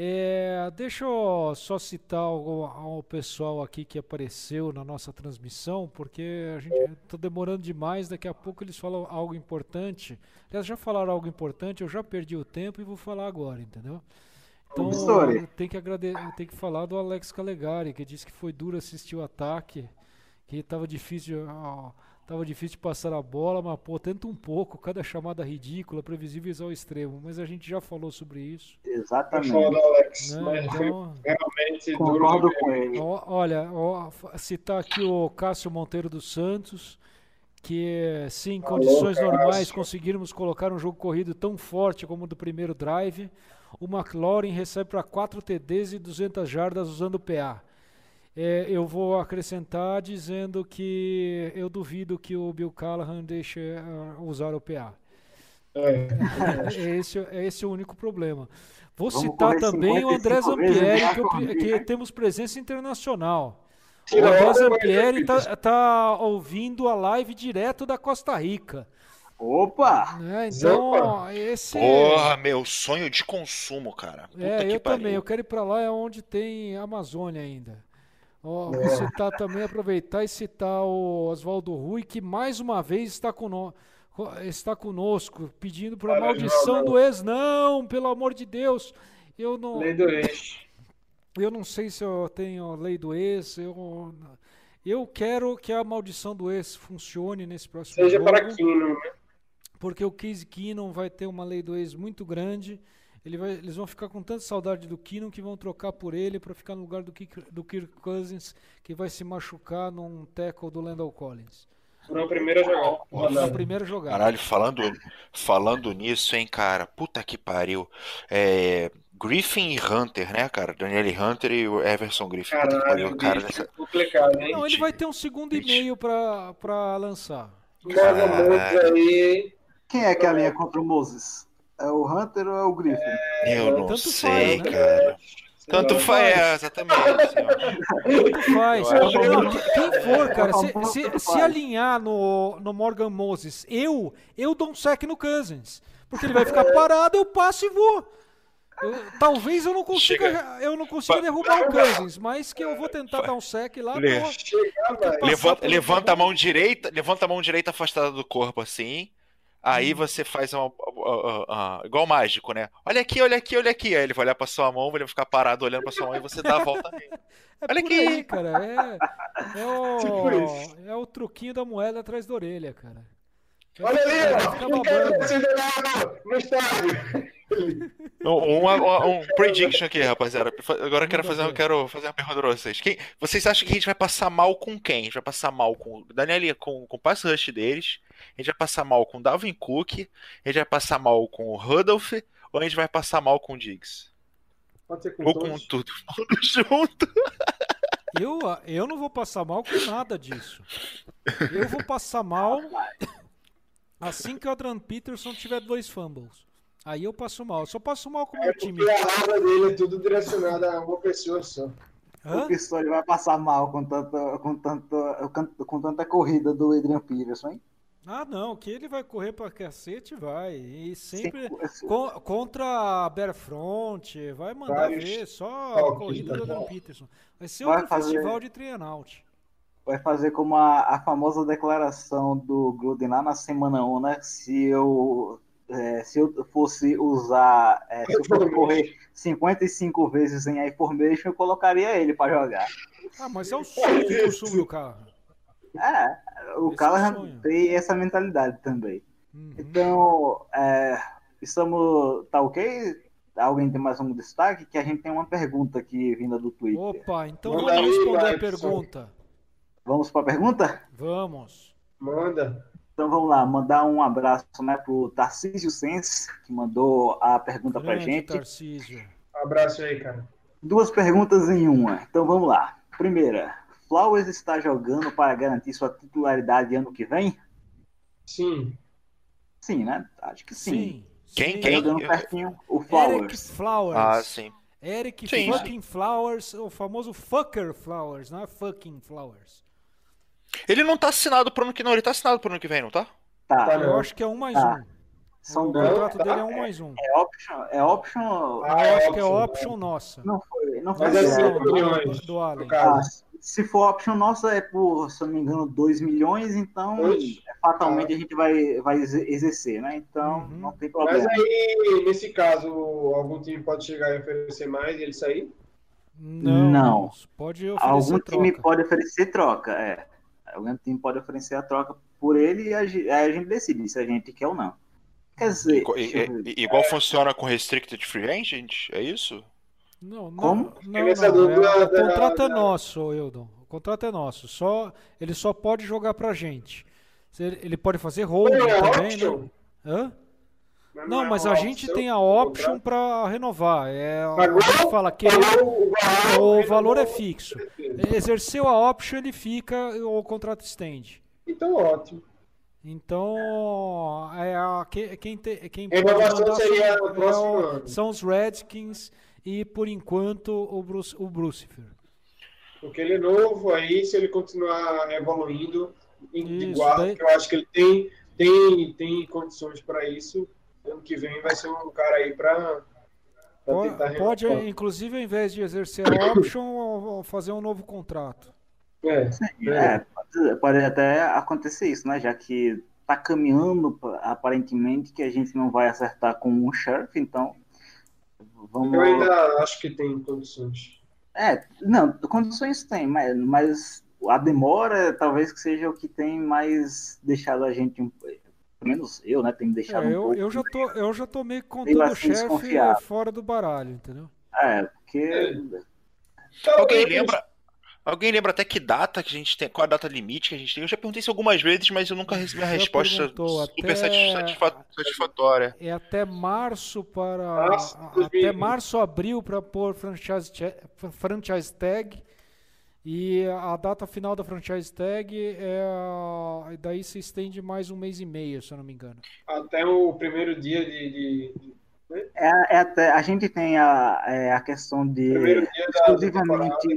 É, deixa eu só citar o, pessoal aqui que apareceu na nossa transmissão, porque a gente tá demorando demais, daqui a pouco eles falam algo importante. Aliás, já falaram algo importante, eu já perdi o tempo e vou falar agora, entendeu? Então, tem que, agrade... tem que falar do Alex Calegari, que disse que foi duro assistir o ataque, que estava difícil, ó, tava difícil de passar a bola, mas pô, tenta um pouco, cada chamada ridícula, previsíveis ao extremo. Mas a gente já falou sobre isso. Exatamente. Alex, Né? Então, realmente Concordo com ele. ó, olha, ó, citar aqui o Cássio Monteiro dos Santos, que se em Alô, condições normais Cássio. conseguirmos colocar um jogo corrido tão forte como o do primeiro drive, o McLaurin recebe para 4 TDs e 200 jardas usando o PA. É, eu vou acrescentar dizendo que eu duvido que o Bill Callahan deixe ah, usar o PA. É, É esse, é esse o único problema. Vou Vamos citar também o André 55 vezes Zampieri, que, eu que né? temos presença internacional. O André Zampieri mas- tá, ouvindo a live direto da Costa Rica. Opa! né? Então, Opa. esse. Porra, meu sonho de consumo, cara. Puta É, que eu pariu. também. Eu quero ir pra lá, é onde tem Amazônia ainda. Ó, É. vou citar também, aproveitar e citar o Oswaldo Rui, que mais uma vez está, cono está conosco, pedindo para a maldição Oswaldo. do ex. Não, pelo amor de Deus. Eu não, Lei do ex. eu não sei se eu tenho a lei do ex. Eu, eu quero que a maldição do ex funcione nesse próximo Seja jogo para Kino, né? porque o Case Keenum vai ter uma lei do ex muito grande. Ele vai- eles vão ficar com tanta saudade do Keenum que vão trocar por ele para ficar no lugar do, Kirk- do Kirk Cousins, que vai se machucar num tackle do Landell Collins. Na primeira jogada. Na rodada. primeira jogada. Caralho, falando, falando nisso, hein, cara. Puta que pariu. É, Griffin e Hunter, né, cara? Daniel Hunter e o Everson Griffin. Puta que Caralho, pariu, cara. Nessa... complicado, hein? Não, ele vai ter um segundo e meio para para lançar. Muito aí. Quem é que alinha contra o Moses? É o Hunter ou é o Griffin? Eu não Tanto sei, faz, né? cara. Tanto faz, é, exatamente. assim, ó. Tanto faz. Não, quem for, cara, se, se, se alinhar no, no Morgan Moses, eu, eu dou um sec no Cousins. Porque ele vai ficar parado, eu passo e vou. Eu- talvez eu não consiga, Chega. eu não consiga derrubar o Cousins, mas que eu vou tentar dar um sec lá. Le- Levanta, levanta a tamanho. mão direita, levanta a mão direita afastada do corpo assim. Aí você faz uma, ah, ah, igual mágico, né? Olha aqui, olha aqui, olha aqui. Aí ele vai olhar pra sua mão, vai ficar parado olhando pra sua mão e você dá a volta nele. É Olha aqui. aí, cara. É, é, Tipo o, é o truquinho da moeda atrás da orelha, cara. Olha ali, ó. Não quero você no- no estádio. Um, um, um prediction aqui, rapaziada. Agora eu quero fazer, eu quero fazer uma pergunta pra vocês. Quem, vocês acham que a gente vai passar mal com quem? A gente vai passar mal com o Daniel, com, com o pass rush deles? A gente vai passar mal com o Dalvin Cook? A gente vai passar mal com o Rudolph? Ou a gente vai passar mal com o Diggs? Pode ser com Ou com todos. tudo junto? Eu, eu não vou passar mal com nada disso. Eu vou passar mal assim que o Adrian Peterson tiver dois fumbles. Aí eu passo mal. Eu só passo mal com o É meu time. porque a arma dele é tudo direcionada a uma pessoa só. Hã? O Pistole vai passar mal com tanta, com, tanta, com tanta corrida do Adrian Peterson, hein? Ah, não. Que ele vai correr pra cacete, vai. E sempre co- contra a Bearfront. Vai mandar Vários ver. Só a corrida do né? Adrian Peterson. Vai ser Vai outro fazer- festival de trianaut. Vai fazer como a, a famosa declaração do Gruden lá na semana 1, né? Se eu, é, se eu fosse usar, é, se eu fosse correr 55 vezes em iFormation, eu colocaria ele para jogar. Ah, mas é o sonho de consumo do carro. É, o Esse é Callahan sonho. tem essa mentalidade também. Uhum. Então, é, estamos. Tá ok? Alguém tem mais um destaque? Que a gente tem uma pergunta aqui vinda do Twitter. Opa, então Manda vamos aí, responder a Maicon. pergunta. Vamos para a pergunta? Vamos. Manda. Então vamos lá, mandar um abraço né, pro Tarcísio Sens, que mandou a pergunta pra Grande gente. Tarcísio. Um abraço aí, cara. Duas perguntas em uma. Então vamos lá. Primeira, Flowers está jogando para garantir sua titularidade ano que vem? Sim. Sim, né? Acho que sim. Sim. Quem, sim. quem? Jogando pertinho o Eric Flowers. Flowers. Ah, sim. Eric Sim, fucking Flowers, o famoso fucker Flowers, não é fucking Flowers. Ele não tá assinado pro ano que não, ele tá assinado pro ano que vem, não tá? Tá. Tá, Eu acho que é um mais Ah, um. São o dois. contrato tá? dele é um mais um. É option. É option. Ah, Eu é acho que é option, option nossa. Não foi. Não foi. Mas é zero. 5 milhões. do, Allen. Ah, se for option nossa é por, se eu não me engano, 2 milhões, então é, fatalmente a gente vai, vai exer- exercer, né? Então Uhum. não tem Mas problema. aí, nesse caso, algum time pode chegar e oferecer mais e ele sair? Não. Não. Pode oferecer Algum troca. time pode oferecer troca, é. Algum time pode oferecer a troca por ele e a, a gente decide se a gente quer ou não. Quer dizer, Igual, deixa eu ver. i- i- igual funciona com Restricted Free Agent? É isso? Não, não, Como? não, não, dúvida é- o contrato é nosso, Eldon. O contrato é nosso. Só, ele só pode jogar pra gente. Ele pode fazer Não é também, né? Hã? Mas Não, é mas a gente opção tem a option pra renovar. É, a gente fala que o valor, o valor é fixo. Exerceu a option, ele fica, o contrato estende. Então, ótimo. Então, é a, quem, te- quem mandar seria no próximo é o- são os Redskins e, por enquanto, o, Bruce, o Brucifer. Porque ele é novo aí, se ele continuar evoluindo em de Isso, guarda, daí- eu acho que ele tem, tem, tem condições para isso. Ano que vem vai ser um cara aí para Pode, tentar pode, renovar. inclusive, ao invés de exercer a option, fazer um novo contrato. É, É, pode, pode até acontecer isso, né? Já que tá caminhando pa- aparentemente que a gente não vai acertar com o Sheriff, então vamos. eu ainda acho que tem condições. É, não, condições tem, mas, mas a demora talvez que seja o que tem mais deixado a gente, um- pelo menos eu, né, tem me deixado É, um eu, pouco. eu, já tô, eu já tô meio contando o chefe fora do baralho, entendeu? É, porque Alguém Talvez- lembra? Alguém lembra até que data que a gente tem? Qual a data limite que a gente tem? Eu já perguntei isso algumas vezes, mas eu nunca recebi Já resposta super até- satisfa- satisfa- satisfatória. É até março para. A- 2020. até março, abril para pôr franchise, franchise tag. E a data final da franchise tag é. a- Daí se estende mais um mês e meio, se eu não me engano. Até o primeiro dia de. de- é, é até, a gente tem a, é, a questão de primeiro dia da exclusivamente,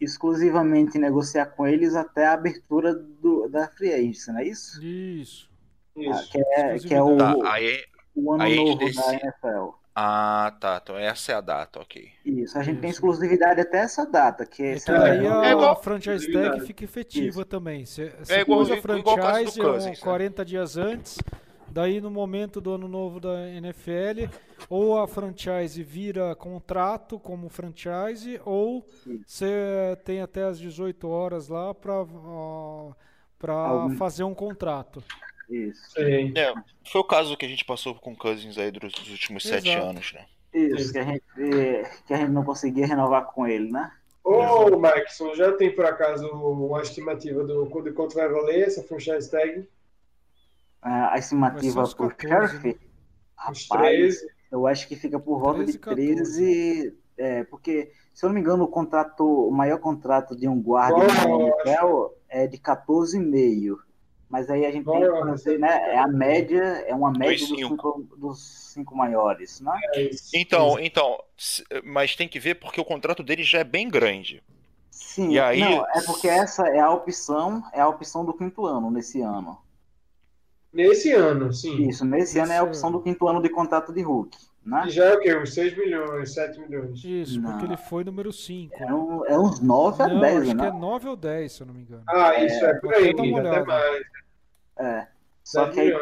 exclusivamente negociar com eles até a abertura do, da free agency, não é isso? Isso. Ah, Isso. que, é, que é o, Tá, aí. o ano novo da. NFL. Ah, tá. Então essa é a data, ok. Isso, a gente tem Isso. exclusividade até essa data, que É que daí ano- a, É igual- franchise tag fica efetiva também. Você É igual- pôs a igual franchise um, Cousins, né? 40 dias antes, daí no momento do ano novo da NFL, ou a franchise vira contrato como franchise, ou você tem até as 18 horas lá para para fazer um contrato. Isso. É, foi o caso que a gente passou com Cousins aí dos dos últimos sete Exato. anos, né? isso que, a gente, que a gente não conseguia renovar com ele, né? Ô, Maxson, já tem por acaso uma estimativa do de quanto vai valer essa franchise tag? Ah, A estimativa pro 14, Sheriff, Uns rapaz, 13. eu acho que fica por volta 13, de 14. 13, é, porque, se eu não me engano, o contrato, o maior contrato de um guarda na NFL é de 14,5. Mas aí a gente tem que fazer, né? É a média, é uma média dos cinco. dos cinco maiores, né? É isso. Então, então, mas tem que ver porque o contrato dele já é bem grande. Sim, E aí- não, é porque essa é a opção, é a opção do quinto ano nesse ano. Nesse ano, sim. Isso, nesse ano é a opção ano. do quinto ano de contrato de Hulk, né? E já é o quê? Uns 6 milhões, 7 milhões. Isso, Não. porque ele foi número 5. É, um- é uns 9 a Não, 10, acho que né? é 9 ou 10, se eu não me engano. Ah, isso é, por vou aí, até mais. É. Só 7 que aí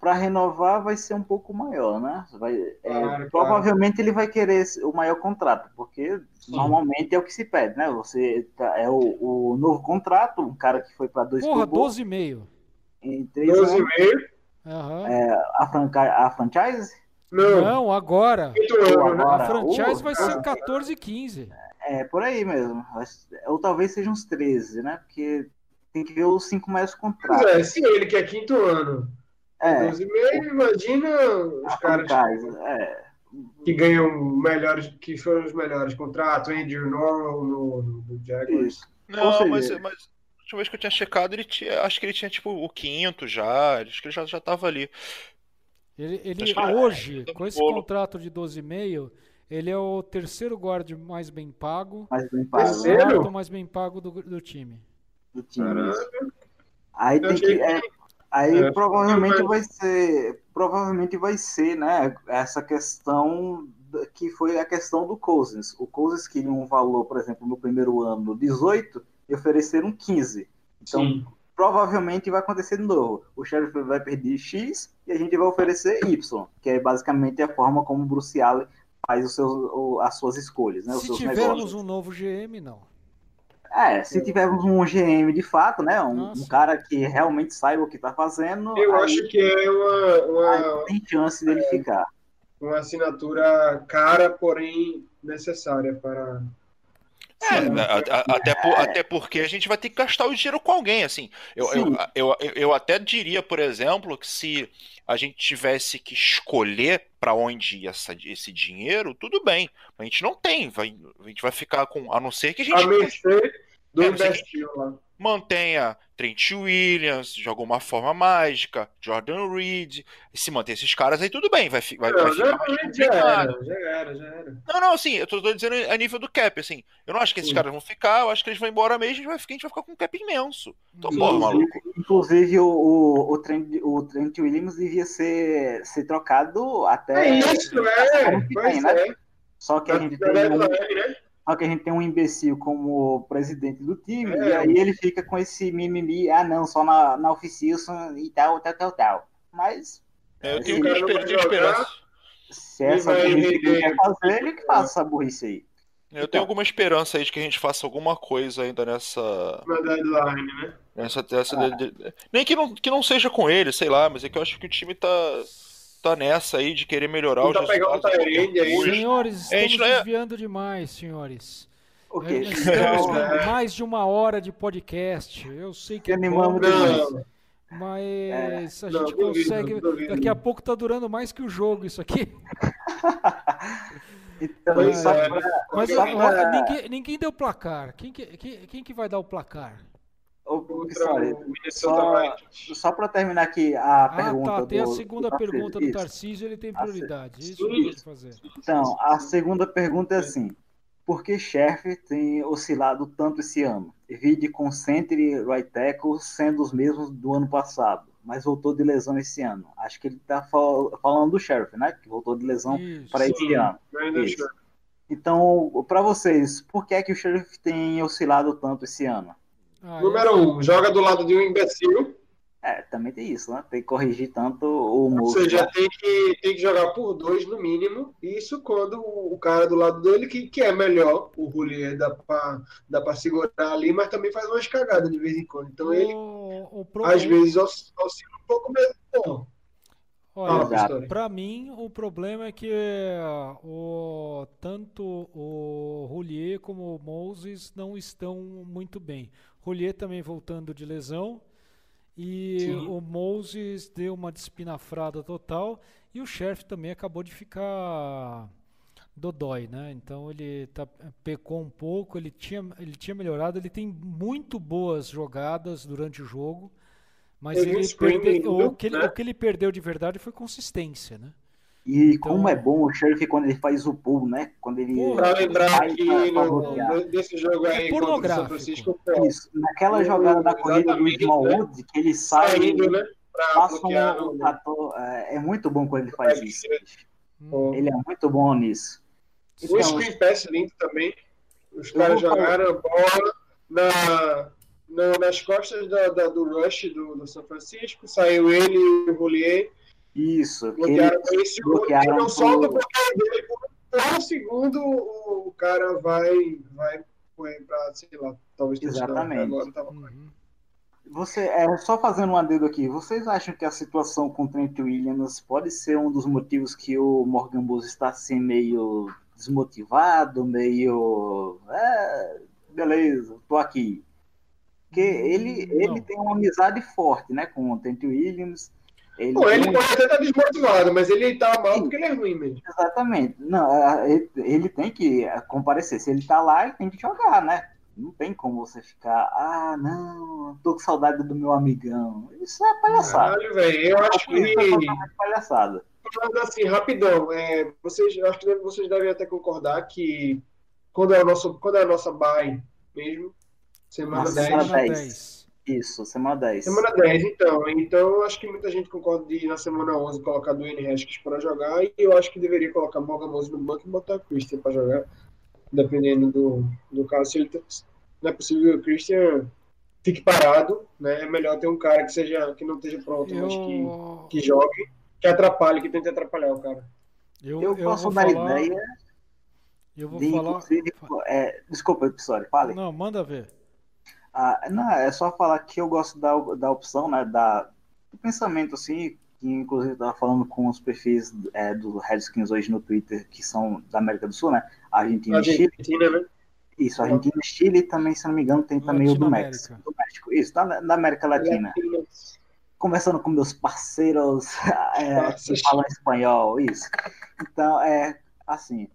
para renovar vai ser um pouco maior, né? Vai, é, Claro, provavelmente ele vai querer o maior contrato, porque normalmente é o que se pede, né? Você tá- é o, o novo contrato, um cara que foi para dois Porra, Super Bowl 12,5. em três 12,5? anos, Aham. a, franca- a franchise Não, Não, agora. né? agora. A franchise uh, vai ser 14 e 15. é por aí mesmo. Ou talvez sejam uns 13, né? Porque tem que ver os cinco maiores Pois contratos. é, se ele que é quinto ano, É, 12,5, imagina os a caras franchise. É, que ganham melhores, que foram os melhores contratos, Andrew Norwell no, no Jaguars. isso. Não, seja- mas, mas a última vez que eu tinha checado, ele tinha, acho que ele tinha tipo o quinto já, acho que ele já, já tava ali. Ele, ele que- hoje, tá com esse bolo. contrato de 12,5, ele é o terceiro guard mais bem pago. mais bem pago Terceiro? Quarto mais bem pago do, do time. do time. Aí Eu tem que. é, aí É, provavelmente vai ser. Provavelmente vai ser, né? Essa questão que foi a questão do Cousins. O Cousins queria um valor, por exemplo, no primeiro ano 18 e ofereceram 15. Então, Sim. Provavelmente vai acontecer de novo. O Sheriff vai perder X e a gente vai oferecer Y, que é basicamente a forma como o Bruce Allen faz os seus, o- as suas escolhas, né? Os Se seus tivermos negócios. um novo GM, não. É, se tivermos um GM de fato, né? Um, um cara que realmente saiba o que tá fazendo, Eu aí, acho que é uma, uma, tem chance dele ficar. uma assinatura cara, porém necessária para. É, a- a- até, por- até porque a gente vai ter que gastar o dinheiro com alguém, assim. Eu, eu, eu, eu, eu até diria, por exemplo, que se a gente tivesse que escolher para onde ia essa- esse dinheiro, tudo bem. A gente não tem. Vai, a gente vai ficar com. A não ser que a gente. A mercê do É, lá. Mantenha Trent Williams de alguma forma mágica, Jordan Reed, se manter esses caras aí tudo bem, vai, vai, vai ficar já, já era, já era, já era. Não, não, assim, eu tô, tô dizendo a nível do cap, assim. Eu não acho que esses Sim. caras vão ficar, eu acho que eles vão embora mesmo a gente vai ficar, a gente vai ficar com um cap imenso. Então, porra, maluco. Inclusive, o, o, o, Trent, o Trent Williams devia ser, ser trocado até. É isso, é. que né? é. Só que a gente tem um, deadline, né? Só que a gente tem um imbecil como presidente do time, É. e aí ele fica com esse mimimi, ah não, só na, na off-season e tal, tal, tal, tal. Mas Eu Esse tenho, cara eu não tenho vai esperança. se essa burrice que ele quer fazer, ele que faça essa burrice aí. Eu tenho alguma esperança aí de que a gente faça alguma coisa ainda nessa. Na deadline, né? nessa, nessa Ah. de- de- nem que não, que não seja com ele, sei lá, mas é que eu acho que o time tá, tá nessa aí de querer melhorar Não os tá pegando a custo. Senhores, É, a estamos não é- desviando demais, senhores. Nós Estamos com mais de uma hora de podcast. Eu sei que é bom, Animamos Não, mas a Não, gente duvido, consegue. duvido. Daqui a pouco tá durando mais que o jogo isso aqui. então só é. pra- Mas pra- ninguém, ninguém deu placar. Quem que, quem, quem que vai dar o placar? Só, só para terminar aqui a Ah, pergunta tá. Tem a do- segunda do pergunta do Isso. Tarcísio, ele tem prioridade. Isso sim. que eu vou fazer. Então, a segunda pergunta é assim: por que Sheriff tem oscilado tanto esse ano? Vide com center e right tackle sendo os mesmos do ano passado, mas voltou de lesão esse ano. Acho que ele está falando do Sheriff, né? Que voltou de lesão Isso. para esse Sim. ano. Isso. Então, para vocês, por que é que o Sheriff tem oscilado tanto esse ano? Ah, Número um, joga do lado de um imbecil. É, também tem isso, né? Tem que corrigir tanto o Ou moço. seja, né? tem que, tem que jogar por dois no mínimo. Isso quando o o cara do lado dele, que, que é melhor, o Rullier dá pra, dá pra segurar ali, mas também faz umas cagadas de vez em quando. Então ele, o, o pro- às vezes, oscila um pouco mesmo. Olha. Pistori. Para mim, o problema é que ah, o, tanto o Roulier como o Moses não estão muito bem. Roulier também voltando de lesão e Sim. o Moses deu uma despinafrada total e o Sheriff também acabou de ficar dodói, né? Então ele tá, pecou um pouco, ele tinha, ele tinha melhorado, ele tem muito boas jogadas durante o jogo, mas ele perdeu, o, que ele, né? o que ele perdeu de verdade foi consistência, né? E Então- como é bom o Sheriff quando ele faz o pull, né? Quando ele. Pra lembrar que desse jogo É aí o São pornográfico. Francisco, Isso, naquela jogada da corrida do Smallwood, que ele sai saindo, né? Passa um, o- um trator, é, é muito bom quando ele faz isso. o- Ele é muito bom nisso. O Então, screen pass lindo também. Os caras jogaram a bola na, na- nas costas da, da- do rush do, do São Francisco. Saiu ele e o Rolier. Isso, que Bloquearam ele, que não por- solta um segundo o, cara vai, vai correr pra, sei lá, talvez Exatamente. Agora tava... Uhum. Você, é, só fazendo um adendo aqui, vocês acham que a situação com o Trent Williams pode ser um dos motivos que o Morgan Bose está assim meio desmotivado, meio. É, beleza, tô aqui. Porque ele, Não. ele tem uma amizade forte né, com o Trent Williams. Ele Pô, ele pode até estar desmotivado, mas ele tá mal porque ele é ruim mesmo. Exatamente. Não, é, ele, tem que é, comparecer. Se ele tá lá, ele tem que jogar, né? Não tem como você ficar, ah, não, tô com saudade do meu amigão. Isso é palhaçada. Caralho, velho. Eu acho Isso é que. totalmente palhaçada. Falando assim, rapidão, é, vocês, acho que vocês devem até concordar que quando é, o nosso, quando é a nossa bye mesmo, semana Nossa, 10. semana Semana 10. 10. Isso, semana 10. Semana 10, então. Então, eu acho que muita gente concorda de na semana 11 colocar Dwayne Haskins para jogar e eu acho que deveria colocar Morgan Mose no banco e botar Christian para jogar, dependendo do, do caso. Se ele tá- não é possível que o Christian fique parado, né? É melhor ter um cara que seja que não esteja pronto, mas que, Eu, que jogue, que atrapalhe, que tente atrapalhar o cara. eu, Eu eu posso vou dar falar, ideia eu vou de, falar. é, desculpa, episódio, fale. Não, manda ver. Ah, não, é só falar que eu gosto da, da opção, né, da, do pensamento, assim, que inclusive eu tava falando com os perfis é, do Redskins hoje no Twitter, que são da América do Sul, né, Argentina e Chile. Argentina, né? Isso, Argentina e Chile também, se não me engano, tem também o do. México. Do México. Isso, da, da América Latina. Conversando com meus parceiros é, que falam espanhol, isso. Então, é assim,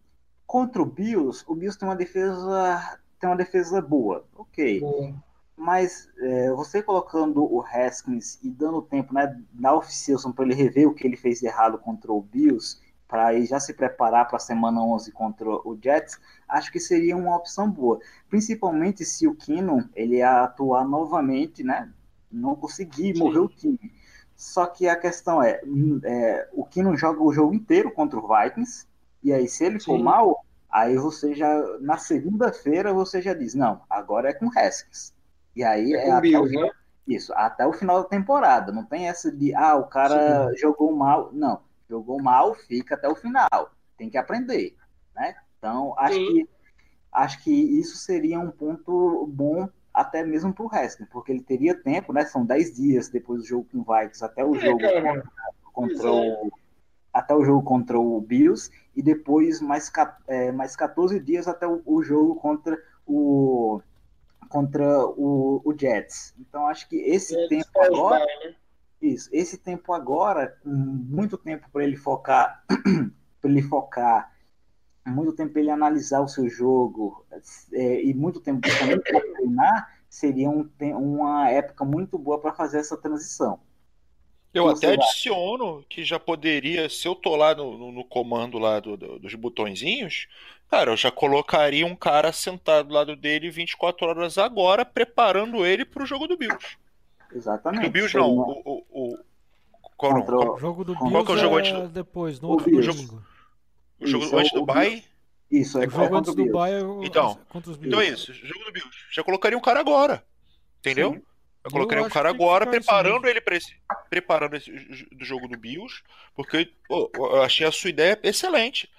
contra o Bills, o Bills tem uma defesa tem uma defesa boa, ok. Boa. Mas é, você colocando o Haskins e dando tempo né, na off-season para ele rever o que ele fez de errado contra o Bills, para já se preparar para a semana 11 contra o Jets, acho que seria uma opção boa. Principalmente se o Kino ele atuar novamente, né? Não conseguir morrer o time. Só que a questão é, é o Kino joga o jogo inteiro contra o Vikings, e aí se ele for Sim. mal, aí você já, na segunda-feira, você já diz, não, agora é com Haskins. E aí É é, até o Bills, né? isso, até o final da temporada. Não tem essa de, ah, o cara jogou mal. Não, jogou mal, fica até o final. Tem que aprender, né? Então, acho Sim. que acho que isso seria um ponto bom até mesmo para o Haskins, porque ele teria tempo, né? São 10 dias depois do jogo com o Vikings até o É, jogo cara. contra é. o até o jogo contra o Bills e depois mais, é, mais 14 dias até o, o jogo contra o contra o, o Jets. Então acho que esse tempo agora né? isso, esse tempo agora, muito tempo para ele focar, para ele focar, muito tempo para ele analisar o seu jogo é, e muito tempo também para treinar, seria um, uma época muito boa para fazer essa transição. Eu até vai. adiciono que já poderia, se eu tô lá no, no- no comando lá do- do- dos botõezinhos, cara, eu já colocaria um cara sentado do lado dele 24 horas agora, preparando ele pro jogo do Bills. Exatamente. Do Bills não, uma- o, o, o, qual, Contra qual- O jogo do Qual Bills que é o jogo é antes do- depois, no O outro Bills. domingo. o jogo Isso, antes o- do o bye? Isso, é O jogo antes do. Bahia é o- Então, contra os Bills. Então é isso, jogo do Bills. Já colocaria um cara agora, entendeu? Sim. Eu colocaria Eu um acho cara agora, preparando ele para esse, preparando esse do jogo do Bills, porque pô, eu achei a sua ideia excelente.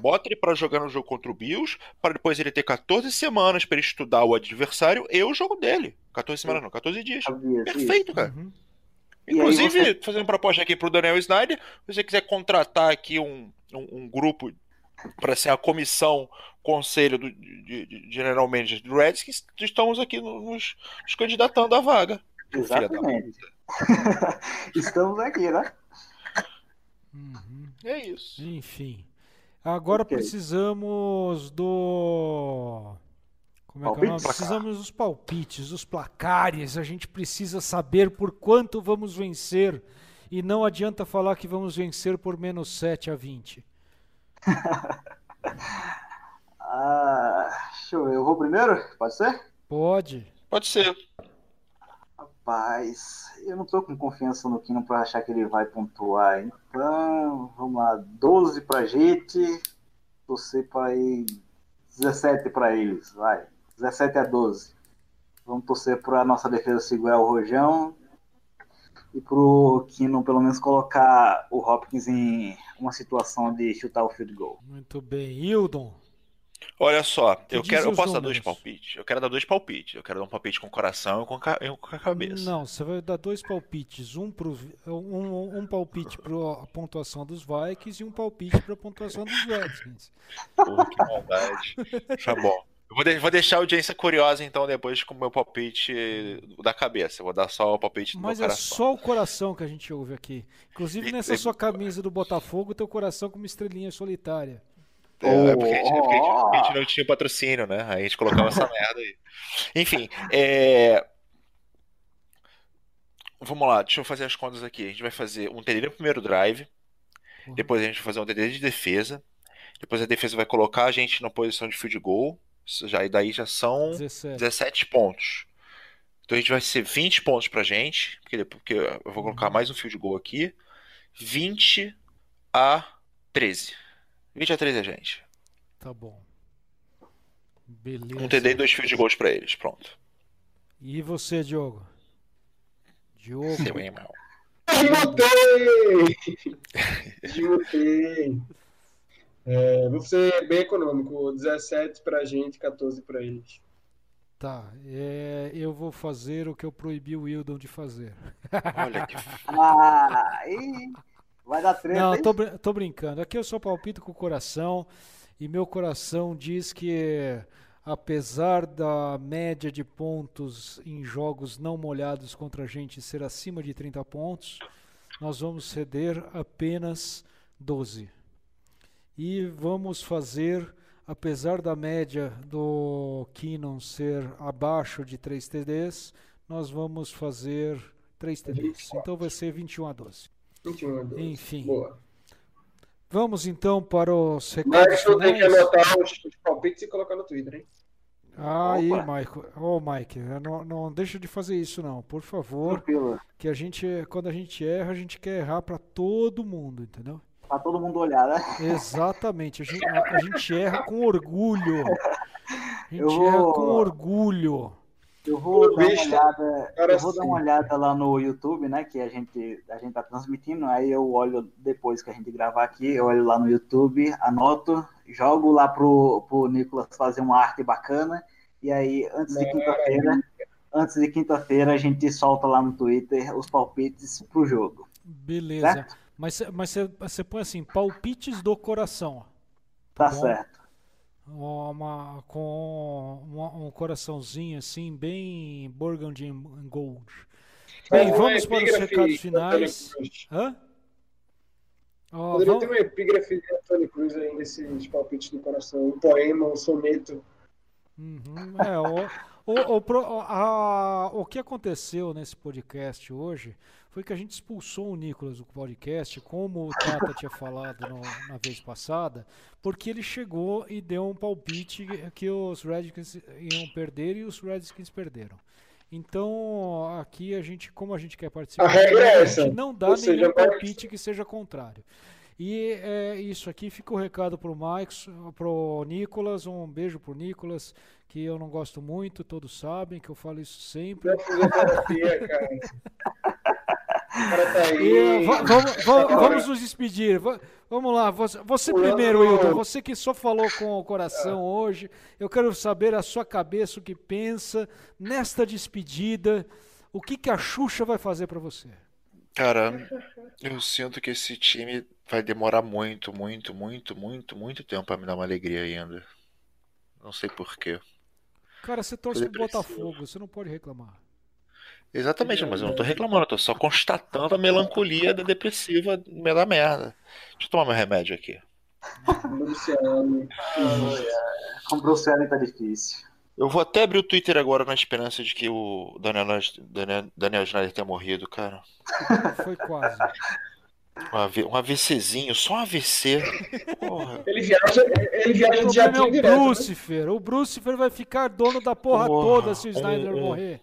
Bota ele para jogar no jogo contra o Bills, para depois ele ter 14 semanas para ele estudar o adversário e o jogo dele. 14 semanas não, 14 dias. Perfeito, cara. Uhum. Inclusive, você- fazendo proposta aqui pro Daniel Snyder, se você quiser contratar aqui um, um, um grupo para ser a comissão, conselho do de, de General Manager do Redskins, estamos aqui no- nos, nos candidatando à vaga. Exatamente. Estamos aqui, né? Uhum. É isso. Enfim. Agora Ok. precisamos do. Como é que é o nome? Precisamos dos palpites, dos placares. A gente precisa saber por quanto vamos vencer. E não adianta falar que vamos vencer por menos 7 a 20. Ah, deixa eu ver, eu vou primeiro? Pode ser? Pode. Pode ser. Rapaz, eu não tô com confiança no Kino pra achar que ele vai pontuar. Então, vamos lá, 12 pra gente, torcer pra ir 17 pra eles, vai. 17 a 12. Vamos torcer pra nossa defesa segurar o Rojão e pro Kino pelo menos colocar o Hopkins em uma situação de chutar o field goal. Muito bem. Hildon. Olha só, Que eu quero, eu os posso dar números? dois palpites. Eu quero dar dois palpites. Eu quero dar um palpite com o coração e com, com a cabeça. Não, você vai dar dois palpites. Um, pro, um, um palpite para a pontuação dos Vikings e um palpite para a pontuação dos Redskins. Que maldade. Tá bom. Eu vou, de- vou deixar a audiência curiosa, então, depois com o meu palpite da cabeça. Eu vou dar só o palpite do Mas meu é coração. só o coração que a gente ouve aqui. Inclusive nessa e- sua camisa do Botafogo, teu coração com uma estrelinha solitária. É, é porque, a gente, é porque a gente- Oh. a gente não tinha patrocínio, né? Aí a gente colocava essa merda aí. Enfim, é... Vamos lá, deixa eu fazer as contas aqui. A gente vai fazer um TD no primeiro drive, Uhum. depois a gente vai fazer um TD de defesa, depois a defesa vai colocar a gente na posição de field goal, já, e daí já são 17. 17 pontos. Então a gente vai ser 20 pontos pra gente, porque, porque eu vou colocar mais um field goal aqui. 20 a 13. 20 a 13 a gente. Tá bom. Beleza. Um TD e dois field goals pra eles. Pronto. E você, Diogo? Diogo. Seu animal. Desmutei! Desmutei. É, vou ser bem econômico. 17 pra gente, 14 pra eles. Tá. é, eu vou fazer o que eu proibi o Wildon de fazer. Olha que. Ah, vai dar treta, Não, tô, tô brincando. Aqui eu só palpito com o coração. E meu coração diz que, apesar da média de pontos em jogos não molhados contra a gente ser acima de 30 pontos, nós vamos ceder apenas 12. E vamos fazer apesar da média do Canon ser abaixo de 3 TDs, nós vamos fazer 3 TDs. 24. Então vai ser 21 a 12. 21 a 12. Enfim. Boa. Vamos então para os recados Mas eu tenho que anotar os, os palpites e colocar no Twitter, hein? Aí, Opa. Mike. Ô, Mike, não, não deixa de fazer isso não, por favor. Tranquilo. Que a gente, quando a gente erra, a gente quer errar para todo mundo, entendeu? Pra todo mundo olhar, né? Exatamente. A gente, a- a gente erra com orgulho. A gente vou- erra com orgulho. Eu vou dar uma olhada, eu vou dar uma olhada lá no YouTube, né? Que a gente, a gente tá transmitindo, aí eu olho depois que a gente gravar aqui, eu olho lá no YouTube, anoto, jogo lá pro, pro Nicolas fazer uma arte bacana, e aí antes de quinta-feira, antes de quinta-feira a gente solta lá no Twitter os palpites pro jogo. Beleza. Certo? Mas, mas você, você põe assim, palpites do coração. Tá bom. certo. Uma, com uma- um coraçãozinho assim, bem burgundy and gold. Bem, vamos para os recados finais. Hã? Ó, Poderia vamos- ter uma epígrafe de Antônio Cruz aí nesses palpites do coração. Um poema, um soneto. Uhum, é, o, o, o, a- o que aconteceu nesse podcast hoje foi que a gente expulsou o Nicolas do podcast, como o Tata tinha falado no- na vez passada, porque ele chegou e deu um palpite que os Redskins iam perder e os Redskins perderam. Então, aqui a gente, como a gente quer participar, A regra é a gente não dá Ou seja, nenhum Max- palpite que seja contrário. E é isso aqui, fica o recado pro Mike, pro Nicolas, um beijo pro Nicolas, que eu não gosto muito, todos sabem que eu falo isso sempre. Pra fisioterapia, cara. Tá aí. va- vamos, va- vamos nos despedir. Va- Vamos lá, você, você primeiro, Hilton, você que só falou com o coração hoje, eu quero saber a sua cabeça, o que pensa nesta despedida, o que, que a Xuxa vai fazer pra você. Cara, eu sinto que esse time vai demorar muito, muito, muito, muito, muito tempo pra me dar uma alegria ainda. Não sei porquê. Cara, você torce pro. Botafogo, você não pode reclamar. Exatamente, mas eu não tô reclamando, eu tô só constatando a melancolia da depressiva no meio da merda. Deixa eu tomar meu remédio aqui. Luciano. Com Allen tá difícil. Eu vou até abrir o Twitter agora na esperança de que o Daniel, Daniel, Daniel Schneider tenha morrido, cara. Foi quase. Um AV um AVCzinho, só um AVC. Porra. Ele viaja, ele viaja O de problema é o direto. né? Brucifer. O Brucifer vai ficar dono da porra Porra, toda se o um- Snyder um- morrer.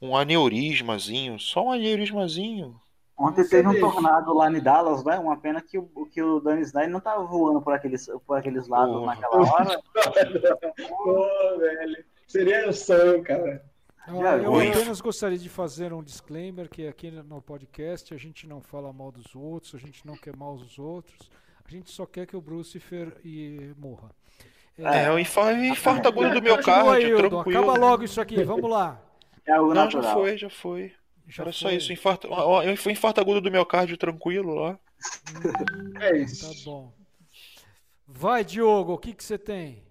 Um aneurismazinho, só um aneurismazinho. Ontem Nossa, teve um tornado lá em Dallas, né? Uma pena que o, que o Danny Snyder não tava voando por aqueles, por aqueles lados Porra. naquela hora. Pô, velho. Seria um sonho, cara. Já Eu apenas gostaria de fazer um disclaimer que aqui no podcast a gente não fala mal dos outros, a gente não quer mal dos outros, a gente só quer que o Brucifer e morra. É, o infa- infarto agudo do miocárdio, Hilton, tranquilo. Acaba logo isso aqui, vamos lá. É algo Não, já natural. foi, já foi. Já Era só foi. isso, infarto, ó, foi infarto agudo do miocárdio tranquilo lá. É Tá isso. bom. Vai, Diogo, o que que você tem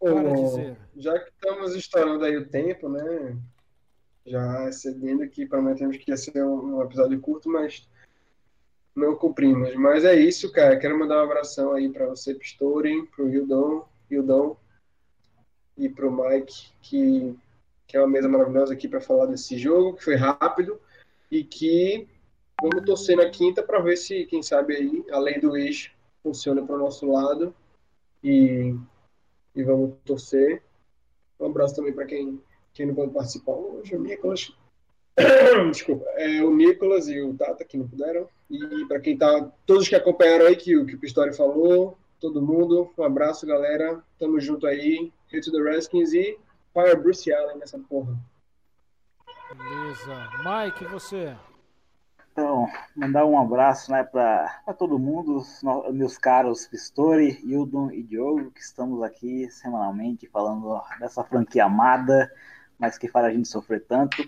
Ô, para dizer? já que estamos estourando aí o tempo, né? Já cedendo aqui, prometemos que ia ser um, um episódio curto, mas não cumprimos. Mas é isso, cara. Quero mandar um abração aí para você, Pistori, pro Hildon, Hildon e pro Mike, que, que é uma mesa maravilhosa aqui para falar desse jogo, que foi rápido e que vamos torcer na quinta para ver se, quem sabe aí, a lei do eixo funciona para o nosso lado e e vamos torcer. Um abraço também para quem, quem não pode participar hoje, o Nicolas. Desculpa, é, o Nicolas e o Tata que não puderam. E para quem tá, todos que acompanharam aí que, o- que o Pistori falou, todo mundo, um abraço, galera. Tamo junto aí. Hit to the Redskins e Fire Bruce Allen nessa porra. Beleza. Mike, você? Então, mandar um abraço né, para todo mundo, meus caros Pistori, Hildon e Diogo, que estamos aqui semanalmente falando dessa franquia amada, mas que faz a gente sofrer tanto.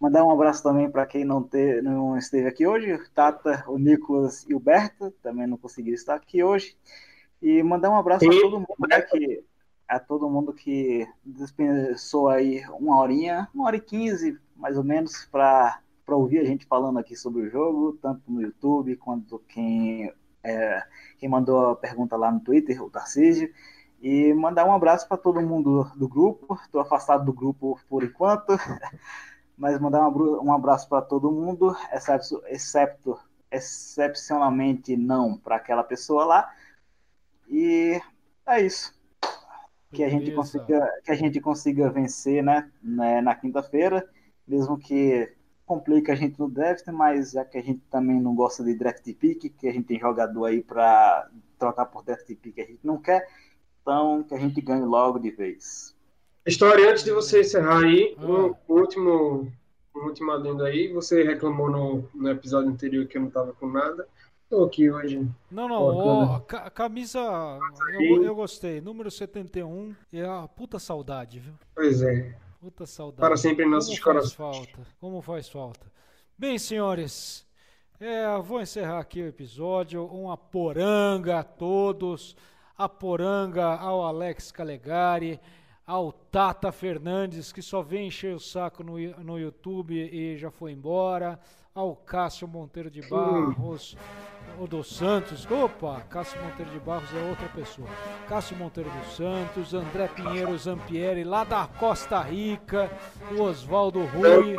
Mandar um abraço também para quem não, te- não esteve aqui hoje, o Tata, o Nicolas e o Berta, também não conseguiram estar aqui hoje. E mandar um abraço a E- todo mundo, né, que, a todo mundo que dispensou aí uma horinha, uma hora e quinze, mais ou menos, para ouvir a gente falando aqui sobre o jogo, tanto no YouTube quanto quem, é, quem mandou a pergunta lá no Twitter, o Tarcísio. E mandar um abraço para todo mundo do grupo. Estou afastado do grupo por enquanto, mas mandar um abraço para todo mundo, excepto, excepto excepcionalmente não para aquela pessoa lá. E é isso. Que a, gente consiga, que a gente consiga vencer né, né na quinta-feira, mesmo que complica a gente no draft, mas é que a gente também não gosta de draft pick, que a gente tem jogador aí para trocar por draft pick, a gente não quer. Então, que a gente ganhe logo de vez. História, antes de você encerrar aí, ah. o, último, o último adendo aí, você reclamou no, no episódio anterior que eu não tava com nada. Tô aqui hoje. Não, não, ó, ca camisa eu, eu, gostei. Número 71 é a puta saudade, viu? Pois é. Puta saudade. Para sempre em nossos corações. Falta? Como faz falta? Bem, senhores, é, vou encerrar aqui o episódio. Uma poranga a todos. A poranga ao Alex Calegari, ao Tata Fernandes, que só vem encher o saco no, no YouTube e já foi embora. Ao Cássio Monteiro de Barros o dos Santos. Opa, Cássio Monteiro de Barros é outra pessoa. Cássio Monteiro dos Santos, André Pinheiro Zampieri, lá da Costa Rica, o Oswaldo Rui.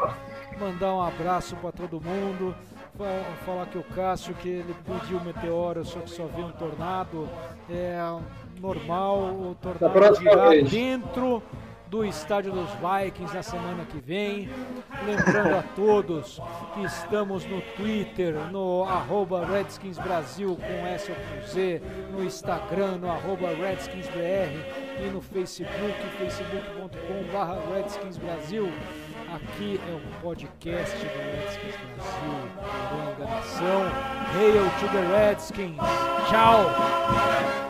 Mandar um abraço para todo mundo. Falar que o Cássio, que ele pediu meteoro, só que só veio um tornado. É normal, o tornado virá dentro do estádio dos Vikings na semana que vem. Lembrando a todos que estamos no Twitter, no arroba Redskins Brasil com S ou Z, no Instagram, no arroba RedskinsBR e no Facebook, facebook.com.br Redskins Brasil. Aqui é o podcast do Redskins Brasil, Oranga Nação. Hail to the Redskins! Tchau!